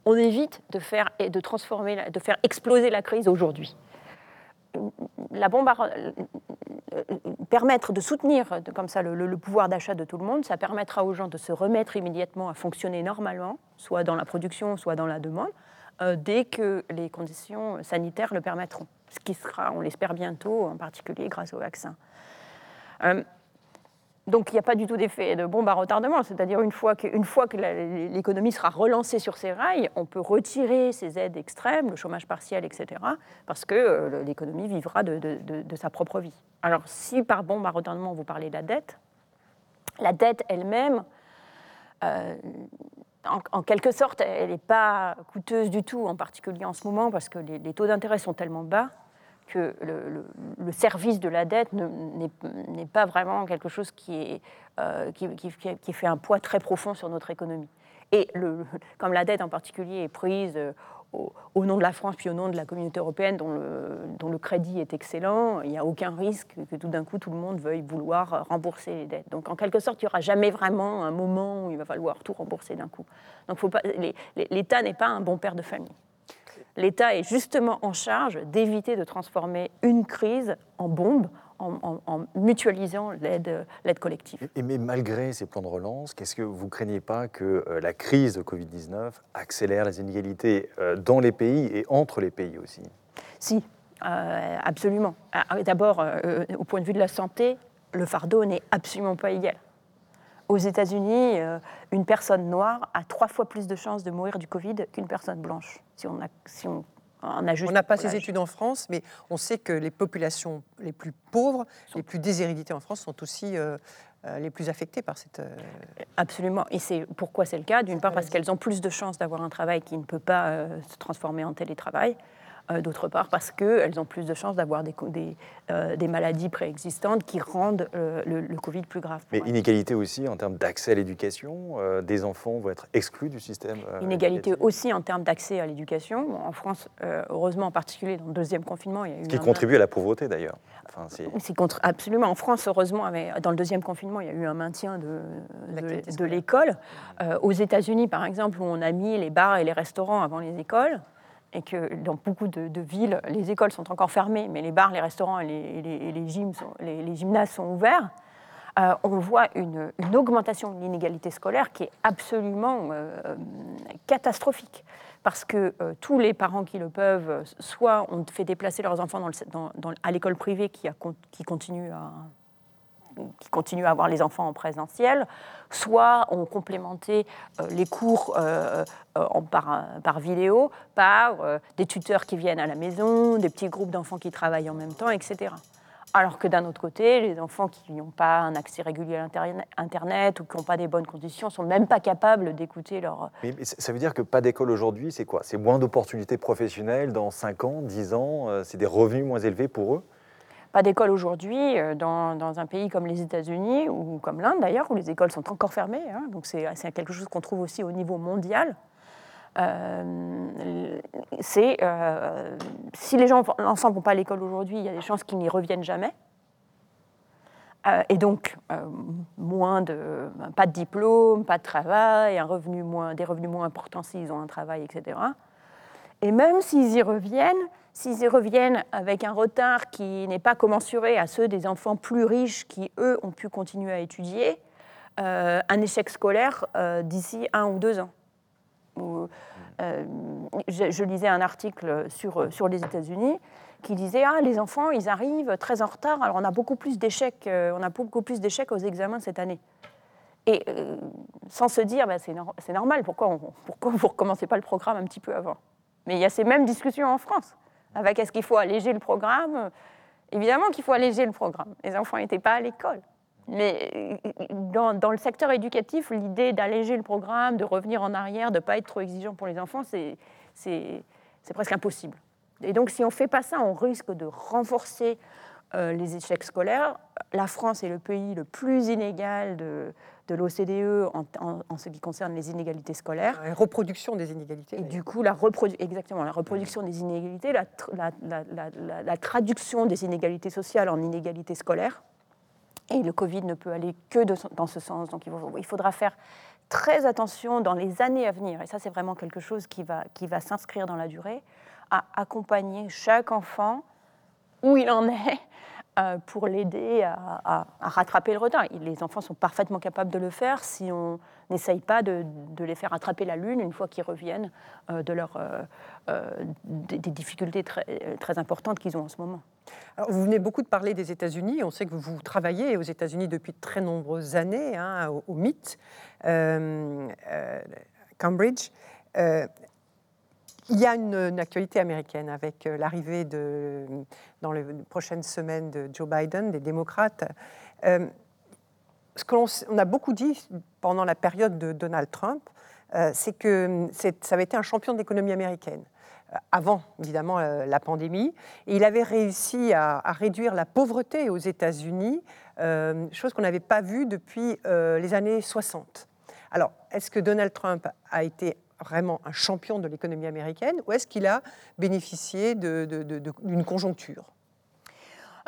on évite de faire et de transformer, de faire exploser la crise aujourd'hui. La bombe permettre de soutenir comme ça le, pouvoir d'achat de tout le monde, ça permettra aux gens de se remettre immédiatement à fonctionner normalement, soit dans la production, soit dans la demande, dès que les conditions sanitaires le permettront. Ce qui sera, on l'espère bientôt, en particulier grâce au vaccin. Euh, donc il n'y a pas du tout d'effet de bombe à retardement, c'est-à-dire une fois que, l'économie sera relancée sur ses rails, on peut retirer ces aides extrêmes, le chômage partiel, etc., parce que euh, l'économie vivra de, sa propre vie. Alors si par bombe à retardement vous parlez de la dette, la dette elle-même, euh, en, quelque sorte, elle n'est pas coûteuse du tout, en particulier en ce moment, parce que les, taux d'intérêt sont tellement bas que le, service de la dette n'est pas vraiment quelque chose euh, qui, fait un poids très profond sur notre économie. Et comme la dette en particulier est prise au, nom de la France puis au nom de la communauté européenne dont le, dont le crédit est excellent, il n'y a aucun risque que tout d'un coup tout le monde veuille vouloir rembourser les dettes. Donc en quelque sorte, il n'y aura jamais vraiment un moment où il va falloir tout rembourser d'un coup. Donc l'État n'est pas un bon père de famille. L'État est justement en charge d'éviter de transformer une crise en bombe, en, mutualisant l'aide collective. Et, mais malgré ces plans de relance, qu'est-ce que vous craignez pas que euh, la crise de Covid-19 accélère les inégalités euh, dans les pays et entre les pays aussi? Si, euh, absolument. Ah, d'abord, au point de vue de la santé, le fardeau n'est absolument pas égal. Aux États-Unis, une personne noire a trois fois plus de chances de mourir du Covid qu'une personne blanche, si on, a, si on on n'a pas ces études en France, mais on sait que les populations les plus pauvres, les plus déshéréditées en France sont aussi euh, euh, les plus affectées par cette... Euh, Absolument. Et c'est pourquoi c'est le cas? D'une part parce qu'elles ont plus de chances d'avoir un travail qui ne peut pas se transformer en télétravail. Euh, d'autre part parce qu'elles ont plus de chances d'avoir des, des, euh, des, maladies préexistantes qui rendent euh, le, Covid plus grave. Mais inégalité aussi en termes d'accès à l'éducation, des enfants vont être exclus du système Inégalité aussi en termes d'accès à l'éducation. en France, heureusement en particulier dans le deuxième confinement, il y a eu... Ce qui contribue à la pauvreté d'ailleurs. Enfin, contre... Absolument. En France, heureusement, dans le deuxième confinement, il y a eu un maintien de, de, de l'école. aux États-Unis, par exemple, où on a mis les bars et les restaurants avant les écoles, et que dans beaucoup de, villes, les écoles sont encore fermées, mais les bars, les restaurants et les, gymnases sont ouverts, euh, on voit une, augmentation de l'inégalité scolaire qui est absolument euh, catastrophique. Parce que euh, tous les parents qui le peuvent, soit ont fait déplacer leurs enfants à l'école privée qui continue à, qui continuent à avoir les enfants en présentiel, soit ont complémenté euh, les cours euh, euh, par, par, vidéo par des tuteurs qui viennent à la maison, des petits groupes d'enfants qui travaillent en même temps, etc. Alors que d'un autre côté, les enfants qui n'ont pas un accès régulier à Internet ou qui n'ont pas des bonnes conditions sont même pas capables d'écouter leur... Mais, ça veut dire que pas d'école aujourd'hui, c'est quoi? C'est moins d'opportunités professionnelles dans 5 ans, 10 ans C'est des revenus moins élevés pour eux? Pas d'école aujourd'hui euh, dans, un pays comme les États-Unis ou comme l'Inde d'ailleurs, où les écoles sont encore fermées. Hein. c'est quelque chose qu'on trouve aussi au niveau mondial. Euh, c'est euh, si les gens enfants vont pas à l'école aujourd'hui, il y a des chances qu'ils n'y reviennent jamais. et donc moins de pas de diplôme, pas de travail, des revenus moins importants s'ils ont un travail, etc. Et même s'ils y reviennent, s'ils y reviennent avec un retard qui n'est pas commensuré à ceux des enfants plus riches qui, eux, ont pu continuer à étudier, euh, un échec scolaire euh, d'ici un ou deux ans. Euh, je, lisais un article sur, sur les États-Unis qui disait ah les enfants ils arrivent très en retard alors on a beaucoup plus d'échecs on a beaucoup plus d'échecs aux examens cette année et sans se dire bah, c'est normal pourquoi on, pourquoi vous recommencez pas le programme un petit peu avant? Mais il y a ces mêmes discussions en France, avec est-ce qu'il faut alléger le programme? Évidemment qu'il faut alléger le programme. Les enfants n'étaient pas à l'école. Mais dans, le secteur éducatif, l'idée d'alléger le programme, de revenir en arrière, de ne pas être trop exigeant pour les enfants, c'est presque impossible. Et donc si on ne fait pas ça, on risque de renforcer euh, les échecs scolaires. La France est le pays le plus inégal de, de l'OCDE en, ce qui concerne les inégalités scolaires. La reproduction des inégalités. Et du coup, la exactement, la reproduction des inégalités, la, la, traduction des inégalités sociales en inégalités scolaires. Et le Covid ne peut aller que dans ce sens. Donc il faudra faire très attention dans les années à venir, et ça c'est vraiment quelque chose qui va, qui va s'inscrire dans la durée, à accompagner chaque enfant où il en est pour l'aider à, rattraper le retard. Les enfants sont parfaitement capables de le faire si on n'essaye pas de, les faire attraper la lune une fois qu'ils reviennent euh, de leur, euh, des, difficultés très, importantes qu'ils ont en ce moment. Vous venez beaucoup de parler des États-Unis. On sait que vous travaillez aux États-Unis depuis de très nombreuses années, hein, au, au, MIT, Cambridge. Il y a une, actualité américaine avec euh, l'arrivée de, dans les prochaines semaines de Joe Biden, des démocrates. Euh, ce qu'on on a beaucoup dit pendant la période de Donald Trump, c'est que ça avait été un champion de l'économie américaine avant évidemment la pandémie. Et il avait réussi à, réduire la pauvreté aux États-Unis, chose qu'on n'avait pas vue depuis les années 60. Alors, est-ce que Donald Trump a été vraiment un champion de l'économie américaine ou est-ce qu'il a bénéficié d'une conjoncture?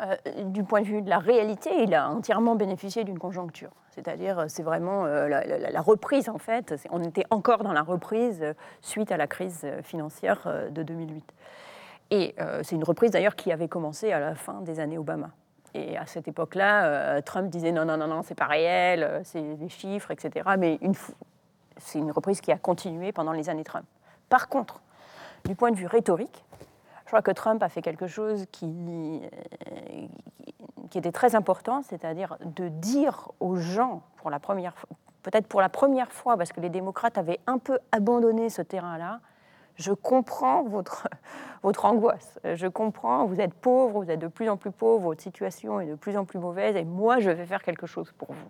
Euh, du point de vue de la réalité, il a entièrement bénéficié d'une conjoncture. C'est-à-dire, euh, c'est vraiment euh, la, reprise, en fait. On était encore dans la reprise suite à la crise financière de 2008. Et c'est une reprise, d'ailleurs, qui avait commencé à la fin des années Obama. Et à cette époque-là, Trump disait non, non, non, non, c'est pas réel, c'est des chiffres, etc. Mais une, c'est une reprise qui a continué pendant les années Trump. Par contre, du point de vue rhétorique, je crois que Trump a fait quelque chose qui, qui était très important, c'est-à-dire de dire aux gens, peut-être pour la première fois, parce que les démocrates avaient un peu abandonné ce terrain-là, je comprends votre, votre angoisse, je comprends, vous êtes pauvre, vous êtes de plus en plus pauvre, votre situation est de plus en plus mauvaise, et moi, je vais faire quelque chose pour vous.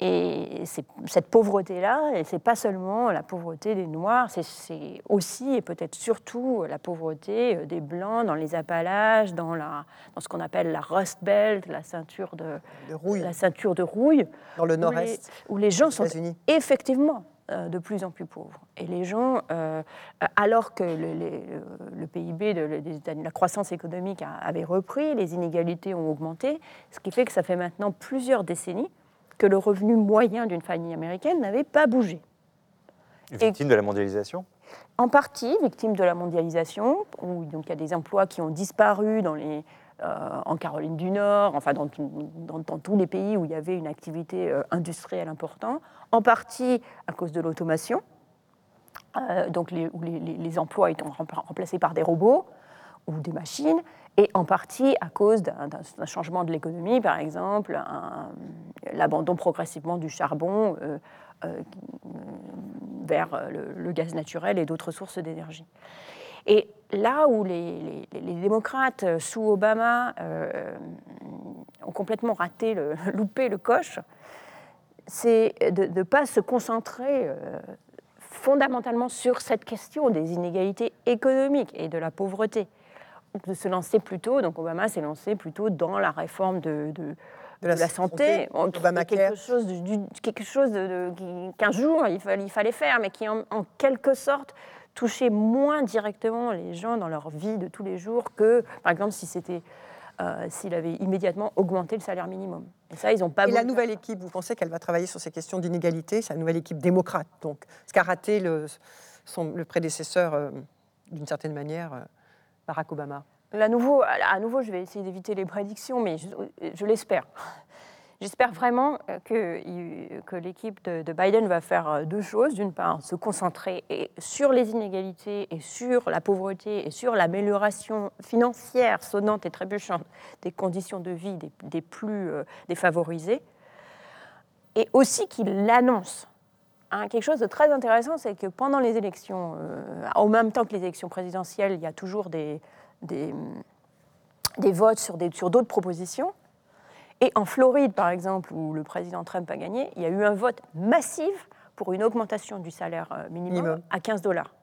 Et cette pauvreté-là, ce n'est pas seulement la pauvreté des Noirs, c'est aussi et peut-être surtout la pauvreté euh, des Blancs dans les Appalaches, dans, la, dans ce qu'on appelle la Rust Belt, la ceinture de, rouille. La ceinture de rouille. Dans le nord-est. Où, les gens sont effectivement euh, de plus en plus pauvres. Et les gens, euh, alors que le, PIB, de, la croissance économique avait repris, les inégalités ont augmenté, ce qui fait que ça fait maintenant plusieurs décennies que le revenu moyen d'une famille américaine n'avait pas bougé. Victime de la mondialisation? En partie, victime de la mondialisation, où donc, il y a des emplois qui ont disparu dans les, euh, en Caroline du Nord, enfin dans, dans, tous les pays où il y avait une activité euh, industrielle importante, en partie à cause de l'automation, euh, donc les, où les, les, emplois étant remplacés par des robots ou des machines, et en partie à cause d'un changement de l'économie, par exemple, l'abandon progressivement du charbon euh, euh, vers le, gaz naturel et d'autres sources d'énergie. Et là où les, démocrates sous Obama euh, ont complètement raté, loupé le coche, c'est de ne pas se concentrer fondamentalement sur cette question des inégalités économiques et de la pauvreté de se lancer plutôt, donc Obama s'est lancé plutôt dans la réforme de, de, la, santé, quelque chose, quelque chose qu'un jour il fallait, il fallait, faire, mais qui en, quelque sorte touchait moins directement les gens dans leur vie de tous les jours que, par exemple, si c'était euh, s'il avait immédiatement augmenté le salaire minimum. Et ça, ils n'ont pas. Et la nouvelle équipe, vous pensez qu'elle va travailler sur ces questions d'inégalité? C'est la nouvelle équipe démocrate, donc ce qu'a raté le, son, le prédécesseur, euh, d'une certaine manière. Euh, Barack Obama à nouveau, je vais essayer d'éviter les prédictions, mais je, l'espère. J'espère vraiment que, que l'équipe de, Biden va faire deux choses. D'une part, se concentrer sur les inégalités et sur la pauvreté et sur l'amélioration financière sonnante et trébuchante des conditions de vie des, plus euh, défavorisés. Et aussi qu'il l'annonce. Hein, quelque chose de très intéressant, c'est que pendant les élections, euh, au même temps que les élections présidentielles, il y a toujours des, des, des votes sur d'autres sur propositions. Et en Floride, par exemple, où le président Trump a gagné, il y a eu un vote massif pour une augmentation du salaire euh, minimum, à 15 dollars.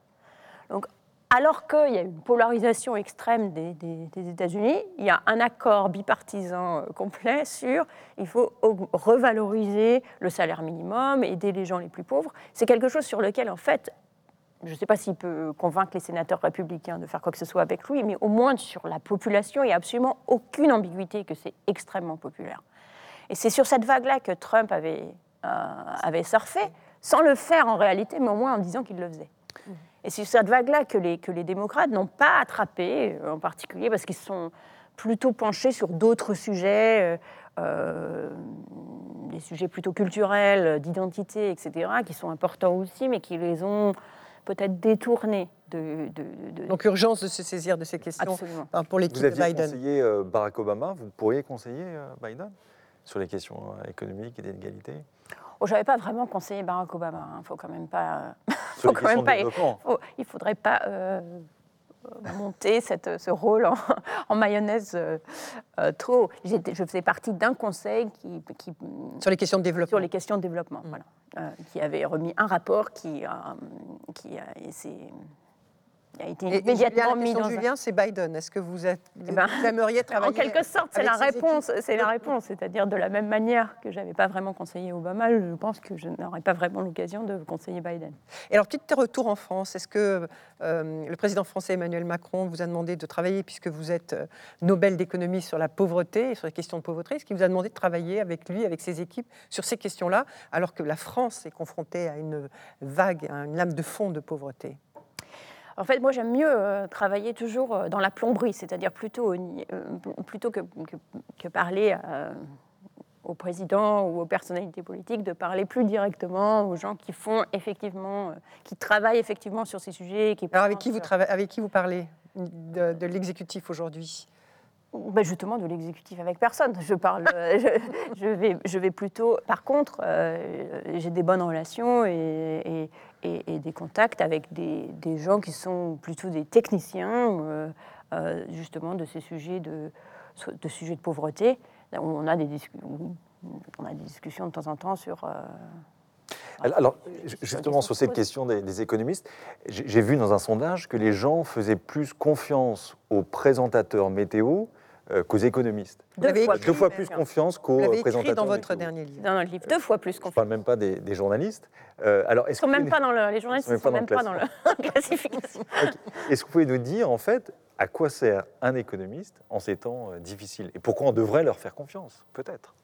Donc, alors qu'il y a une polarisation extrême des, États-Unis, il y a un accord bipartisan euh, complet sur il faut revaloriser le salaire minimum, aider les gens les plus pauvres. C'est quelque chose sur lequel, en fait, je ne sais pas s'il peut convaincre les sénateurs républicains de faire quoi que ce soit avec lui, mais au moins sur la population, il n'y a absolument aucune ambiguïté que c'est extrêmement populaire. Et c'est sur cette vague-là que Trump avait, euh, avait surfé, sans le faire en réalité, mais au moins en disant qu'il le faisait. Et c'est sur cette vague-là que les, que les démocrates n'ont pas attrapé, euh, en particulier parce qu'ils sont plutôt penchés sur d'autres sujets, euh, des sujets plutôt culturels, d'identité, etc., qui sont importants aussi, mais qui les ont peut-être détourné de, Donc urgence de se saisir de ces questions pour l'équipe de Biden. Vous conseillé euh, Barack Obama, vous pourriez conseiller euh, Biden sur les questions euh, économiques et d'inégalité? Oh, Je n'avais pas vraiment conseillé Barack Obama. Il hein. faut quand même pas. Faut quand même pas. il faudrait pas monter cette, ce rôle en, mayonnaise trop. Je faisais partie d'un conseil qui, Sur les questions de développement. Sur les questions de développement, mm. voilà. qui avait remis un rapport qui, qui a été immédiatement mis dans Julien, c'est Biden. Est-ce que vous, êtes, eh ben, aimeriez travailler En quelque sorte, c'est la réponse. C'est la réponse. C'est-à-dire de la même manière que je n'avais pas vraiment conseillé Obama, je pense que je n'aurais pas vraiment l'occasion de conseiller Biden. Et alors, petit retour en France. Est-ce que euh, le président français Emmanuel Macron vous a demandé de travailler, puisque vous êtes euh, Nobel d'économie sur la pauvreté et sur les questions de pauvreté, est-ce qu'il vous a demandé de travailler avec lui, avec ses équipes, sur ces questions-là, alors que la France est confrontée à une vague, à une lame de fond de pauvreté? En fait, moi, j'aime mieux euh, travailler toujours euh, dans la plomberie, c'est-à-dire plutôt, euh, plutôt que, que, parler au président ou aux personnalités politiques, de parler plus directement aux gens qui font effectivement, qui travaillent effectivement sur ces sujets. Qui Alors, avec qui vous, travaillez, avec qui vous parlez de, de l'exécutif aujourd'hui? Ben justement, de l'exécutif avec personne. Je parle, je, vais, je vais plutôt. Par contre, j'ai des bonnes relations et, et, des contacts avec des, gens qui sont plutôt des techniciens, euh, euh, justement, de ces sujets de, de, sujets de pauvreté. On a, des on a des discussions de temps en temps sur... Euh, alors, justement, sur cette question des, des économistes, j'ai vu dans un sondage que les gens faisaient plus confiance aux présentateurs météo euh, qu'aux économistes. Deux, fois, deux fois, plus confiance qu'aux présentateurs. écrit dans votre dernier livre. Dans le livre, deux fois plus confiance. Je ne parle même pas des, journalistes. Euh, alors, ils sont même pas dans le, les journalistes ne sont, même pas dans, la classification. Est-ce que vous pouvez nous dire, en fait, à quoi sert un économiste en ces temps euh, difficiles? Et pourquoi on devrait leur faire confiance, peut-être?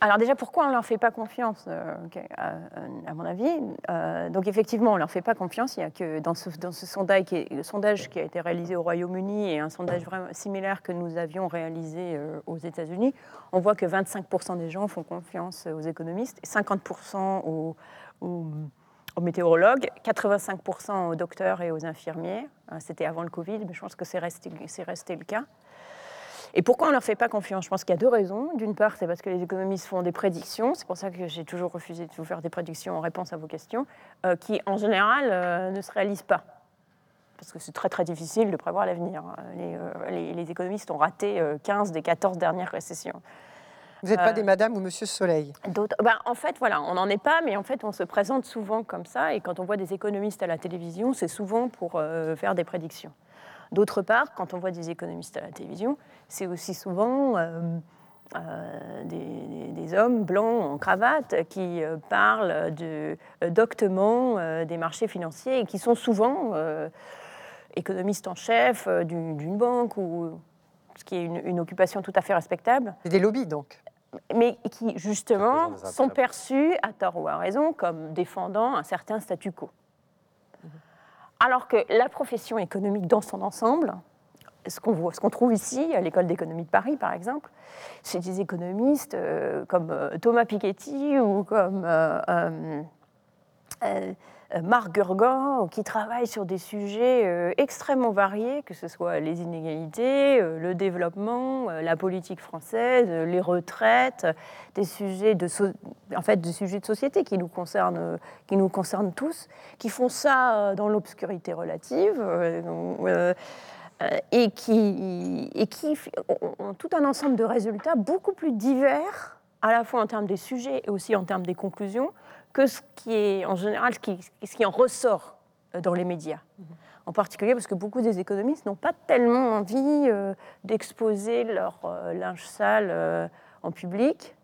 Alors déjà, pourquoi on ne leur fait pas confiance, euh, à, mon avis euh, Donc effectivement, on ne leur fait pas confiance. Il y a que dans ce, sondage, qui a été réalisé au Royaume-Uni et un sondage vraiment similaire que nous avions réalisé euh, aux États-Unis, on voit que 25% des gens font confiance aux économistes, 50% aux, météorologues, 85% aux docteurs et aux infirmiers. C'était avant le Covid, mais je pense que c'est resté le cas. Et pourquoi on ne leur fait pas confiance? Je pense qu'il y a deux raisons. D'une part, c'est parce que les économistes font des prédictions. C'est pour ça que j'ai toujours refusé de vous faire des prédictions en réponse à vos questions, euh, qui en général euh, ne se réalisent pas. Parce que c'est très très difficile de prévoir l'avenir. Euh, les, économistes ont raté 15 des 14 dernières récessions. Vous n'êtes pas des Madame ou Monsieur Soleil? ben, En fait, voilà, on n'en est pas, mais en fait, on se présente souvent comme ça. Et quand on voit des économistes à la télévision, c'est souvent pour faire des prédictions. D'autre part, quand on voit des économistes à la télévision, c'est aussi souvent euh, euh, des, hommes blancs en cravate qui euh, parlent doctement des marchés financiers et qui sont souvent économistes en chef d'une banque ou ce qui est une, une, occupation tout à fait respectable. C'est des lobbies donc mais qui justement sont perçus, à tort ou à raison, comme défendant un certain statu quo. Alors que la profession économique dans son ensemble, ce qu'on trouve ici à l'école d'économie de Paris, par exemple, c'est des économistes euh, comme euh, Thomas Piketty ou comme euh, Marc Gurgan, qui travaille sur des sujets euh, extrêmement variés, que ce soit les inégalités, euh, le développement, la politique française, les retraites, des sujets de, en fait, des sujets de société qui nous concernent, qui nous concernent tous, qui font ça dans l'obscurité relative. et qui, et qui ont tout un ensemble de résultats beaucoup plus divers, à la fois en termes des sujets et aussi en termes des conclusions, que ce qui est en général ce qui, en ressort euh, dans les médias. En particulier parce que beaucoup des économistes n'ont pas tellement envie euh, d'exposer leur euh, linge sale en public.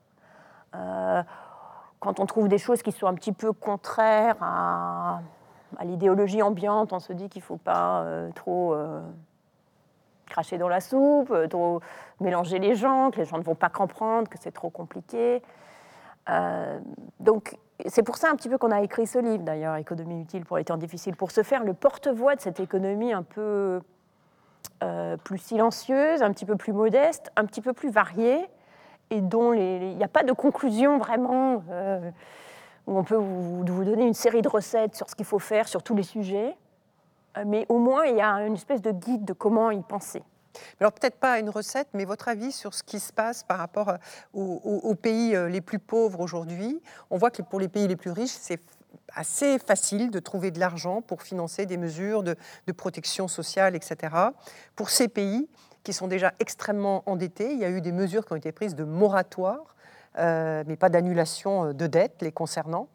quand on trouve des choses qui sont un petit peu contraires à, à l'idéologie ambiante, on se dit qu'il ne faut pas trop cracher dans la soupe, trop mélanger les gens, que les gens ne vont pas comprendre, que c'est trop compliqué. donc c'est pour ça un petit peu qu'on a écrit ce livre, d'ailleurs, Économie utile pour les temps difficiles, pour se faire le porte-voix de cette économie un peu euh, plus silencieuse, un petit peu plus modeste, un petit peu plus variée, et dont il n'y a pas de conclusion vraiment, euh, où on peut vous, donner une série de recettes sur ce qu'il faut faire sur tous les sujets, euh, mais au moins il y a une espèce de guide de comment y penser. Alors peut-être pas une recette, mais votre avis sur ce qui se passe par rapport euh, aux, pays euh, les plus pauvres aujourd'hui. On voit que pour les pays les plus riches, c'est assez facile de trouver de l'argent pour financer des mesures de, protection sociale, etc. Pour ces pays qui sont déjà extrêmement endettés, il y a eu des mesures qui ont été prises de moratoire, euh, mais pas d'annulation de dettes les concernant.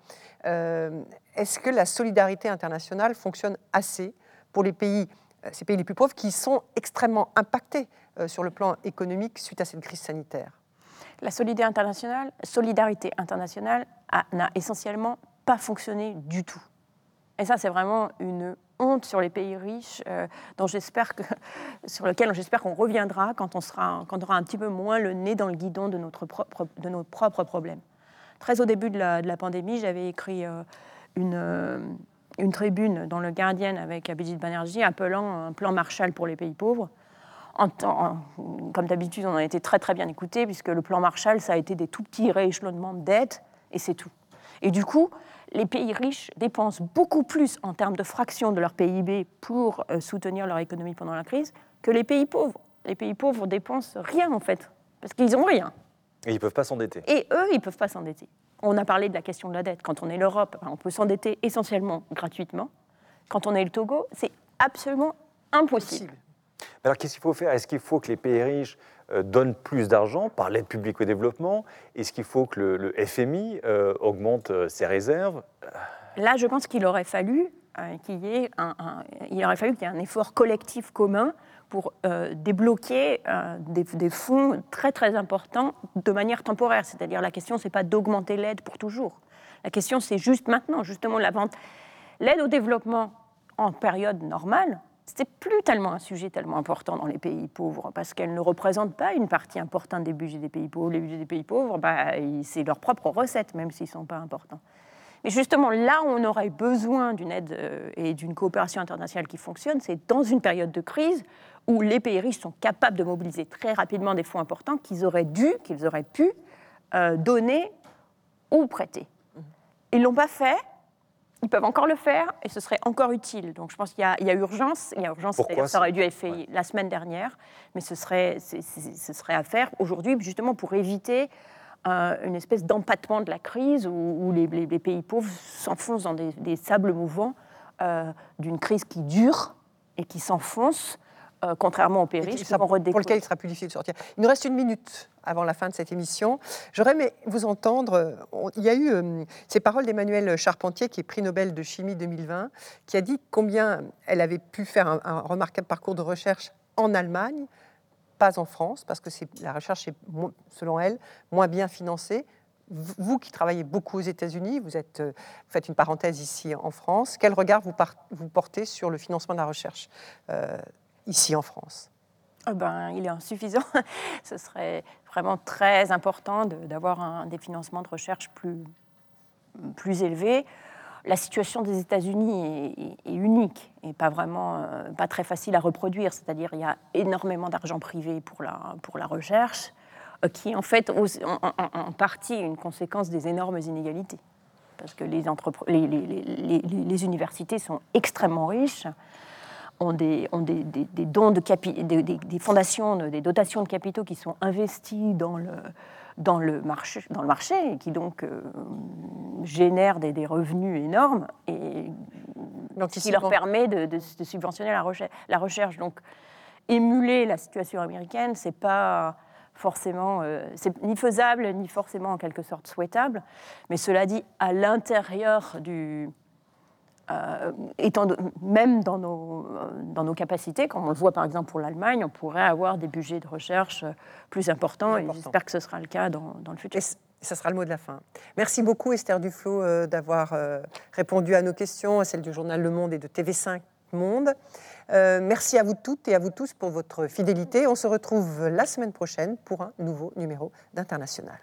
Est-ce que la solidarité internationale fonctionne assez pour les pays, ces pays les plus pauvres qui sont extrêmement impactés sur le plan économique suite à cette crise sanitaire La solidarité internationale, solidarité internationale n'a essentiellement pas fonctionné du tout. Et ça, c'est vraiment une honte sur les pays riches, euh, dont j'espère que, sur lequel j'espère qu'on reviendra quand on, sera, quand on aura un petit peu moins le nez dans le guidon de, notre propre, de nos propres problèmes. Très au début de la, pandémie, j'avais écrit euh, une, euh, une tribune dans le Guardian avec Abhijit Banerjee appelant un plan Marshall pour les pays pauvres. En comme d'habitude, on a été très très bien écoutés, puisque le plan Marshall, ça a été des tout petits rééchelonnements de dettes, et c'est tout. Et du coup, les pays riches dépensent beaucoup plus en termes de fraction de leur PIB pour euh, soutenir leur économie pendant la crise que les pays pauvres. Les pays pauvres dépensent rien en fait, parce qu'ils n'ont rien. Et ils ne peuvent pas s'endetter. Et eux, ils ne peuvent pas s'endetter. On a parlé de la question de la dette. Quand on est l'Europe, on peut s'endetter essentiellement gratuitement. Quand on est le Togo, c'est absolument impossible. Alors qu'est-ce qu'il faut faire? Est-ce qu'il faut que les pays riches euh, donnent plus d'argent par l'aide publique au développement? Est-ce qu'il faut que le, FMI euh, augmente euh, ses réserves? Là, je pense qu'il aurait fallu qu'il y ait un, il aurait fallu qu'il y ait un effort collectif commun pour débloquer des, fonds très très importants de manière temporaire. C'est-à-dire la question, c'est pas d'augmenter l'aide pour toujours. La question, c'est juste maintenant, justement la vente. L'aide au développement en période normale, c'était plus tellement un sujet tellement important dans les pays pauvres, parce qu'elle ne représente pas une partie importante des budgets des pays pauvres. Les budgets des pays pauvres, bah, c'est leur propre recette, même s'ils ne sont pas importants. Mais justement, là où on aurait besoin d'une aide euh, et d'une coopération internationale qui fonctionne, c'est dans une période de crise où les pays riches sont capables de mobiliser très rapidement des fonds importants qu'ils auraient dû, qu'ils auraient pu euh, donner ou prêter. Ils ne l'ont pas fait, ils peuvent encore le faire et ce serait encore utile. Donc je pense qu'il y, a urgence. Il y a urgence, ça aurait dû être fait la semaine dernière, mais ce serait, ce serait à faire aujourd'hui, justement pour éviter euh, une espèce d'empattement de la crise où, les, pays pauvres s'enfoncent dans des, sables mouvants euh, d'une crise qui dure et qui s'enfonce euh, contrairement au péril, pour lequel il sera plus difficile de sortir. Il nous reste une minute avant la fin de cette émission. J'aurais aimé vous entendre. Euh, il y a eu euh, ces paroles d'Emmanuel Charpentier, qui est prix Nobel de chimie 2020, qui a dit combien elle avait pu faire un, remarquable parcours de recherche en Allemagne, pas en France, parce que la recherche est, selon elle, moins bien financée. Vous qui travaillez beaucoup aux États-Unis, vous, êtes, vous faites une parenthèse ici en France. Quel regard vous, vous portez sur le financement de la recherche ici en France ah ben, il est insuffisant. Ce serait vraiment très important d'avoir des financements de recherche plus, plus élevés. La situation des États-Unis est, unique et pas vraiment euh, pas très facile à reproduire. C'est-à-dire il y a énormément d'argent privé pour la, pour la recherche, euh, qui est en fait en, partie une conséquence des énormes inégalités. Parce que les, les universités sont extrêmement riches ont des, ont des, des, dons de des, des, fondations, des dotations de capitaux qui sont investis dans le, dans le, marché, dans le marché et qui donc euh, génèrent des, revenus énormes et donc, qui leur permet de, de, subventionner la recherche, la recherche. Donc, émuler la situation américaine, c'est pas forcément, euh, c'est ni faisable ni forcément en quelque sorte souhaitable. Mais cela dit, à l'intérieur du, euh, étant même dans nos, dans nos capacités, comme on le voit par exemple pour l'Allemagne, on pourrait avoir des budgets de recherche plus importants et j'espère que ce sera le cas dans, dans le futur. Et ça sera le mot de la fin. Merci beaucoup Esther Duflo euh, d'avoir euh, répondu à nos questions, à celles du journal Le Monde et de TV5 Monde. merci à vous toutes et à vous tous pour votre fidélité. On se retrouve la semaine prochaine pour un nouveau numéro d'International.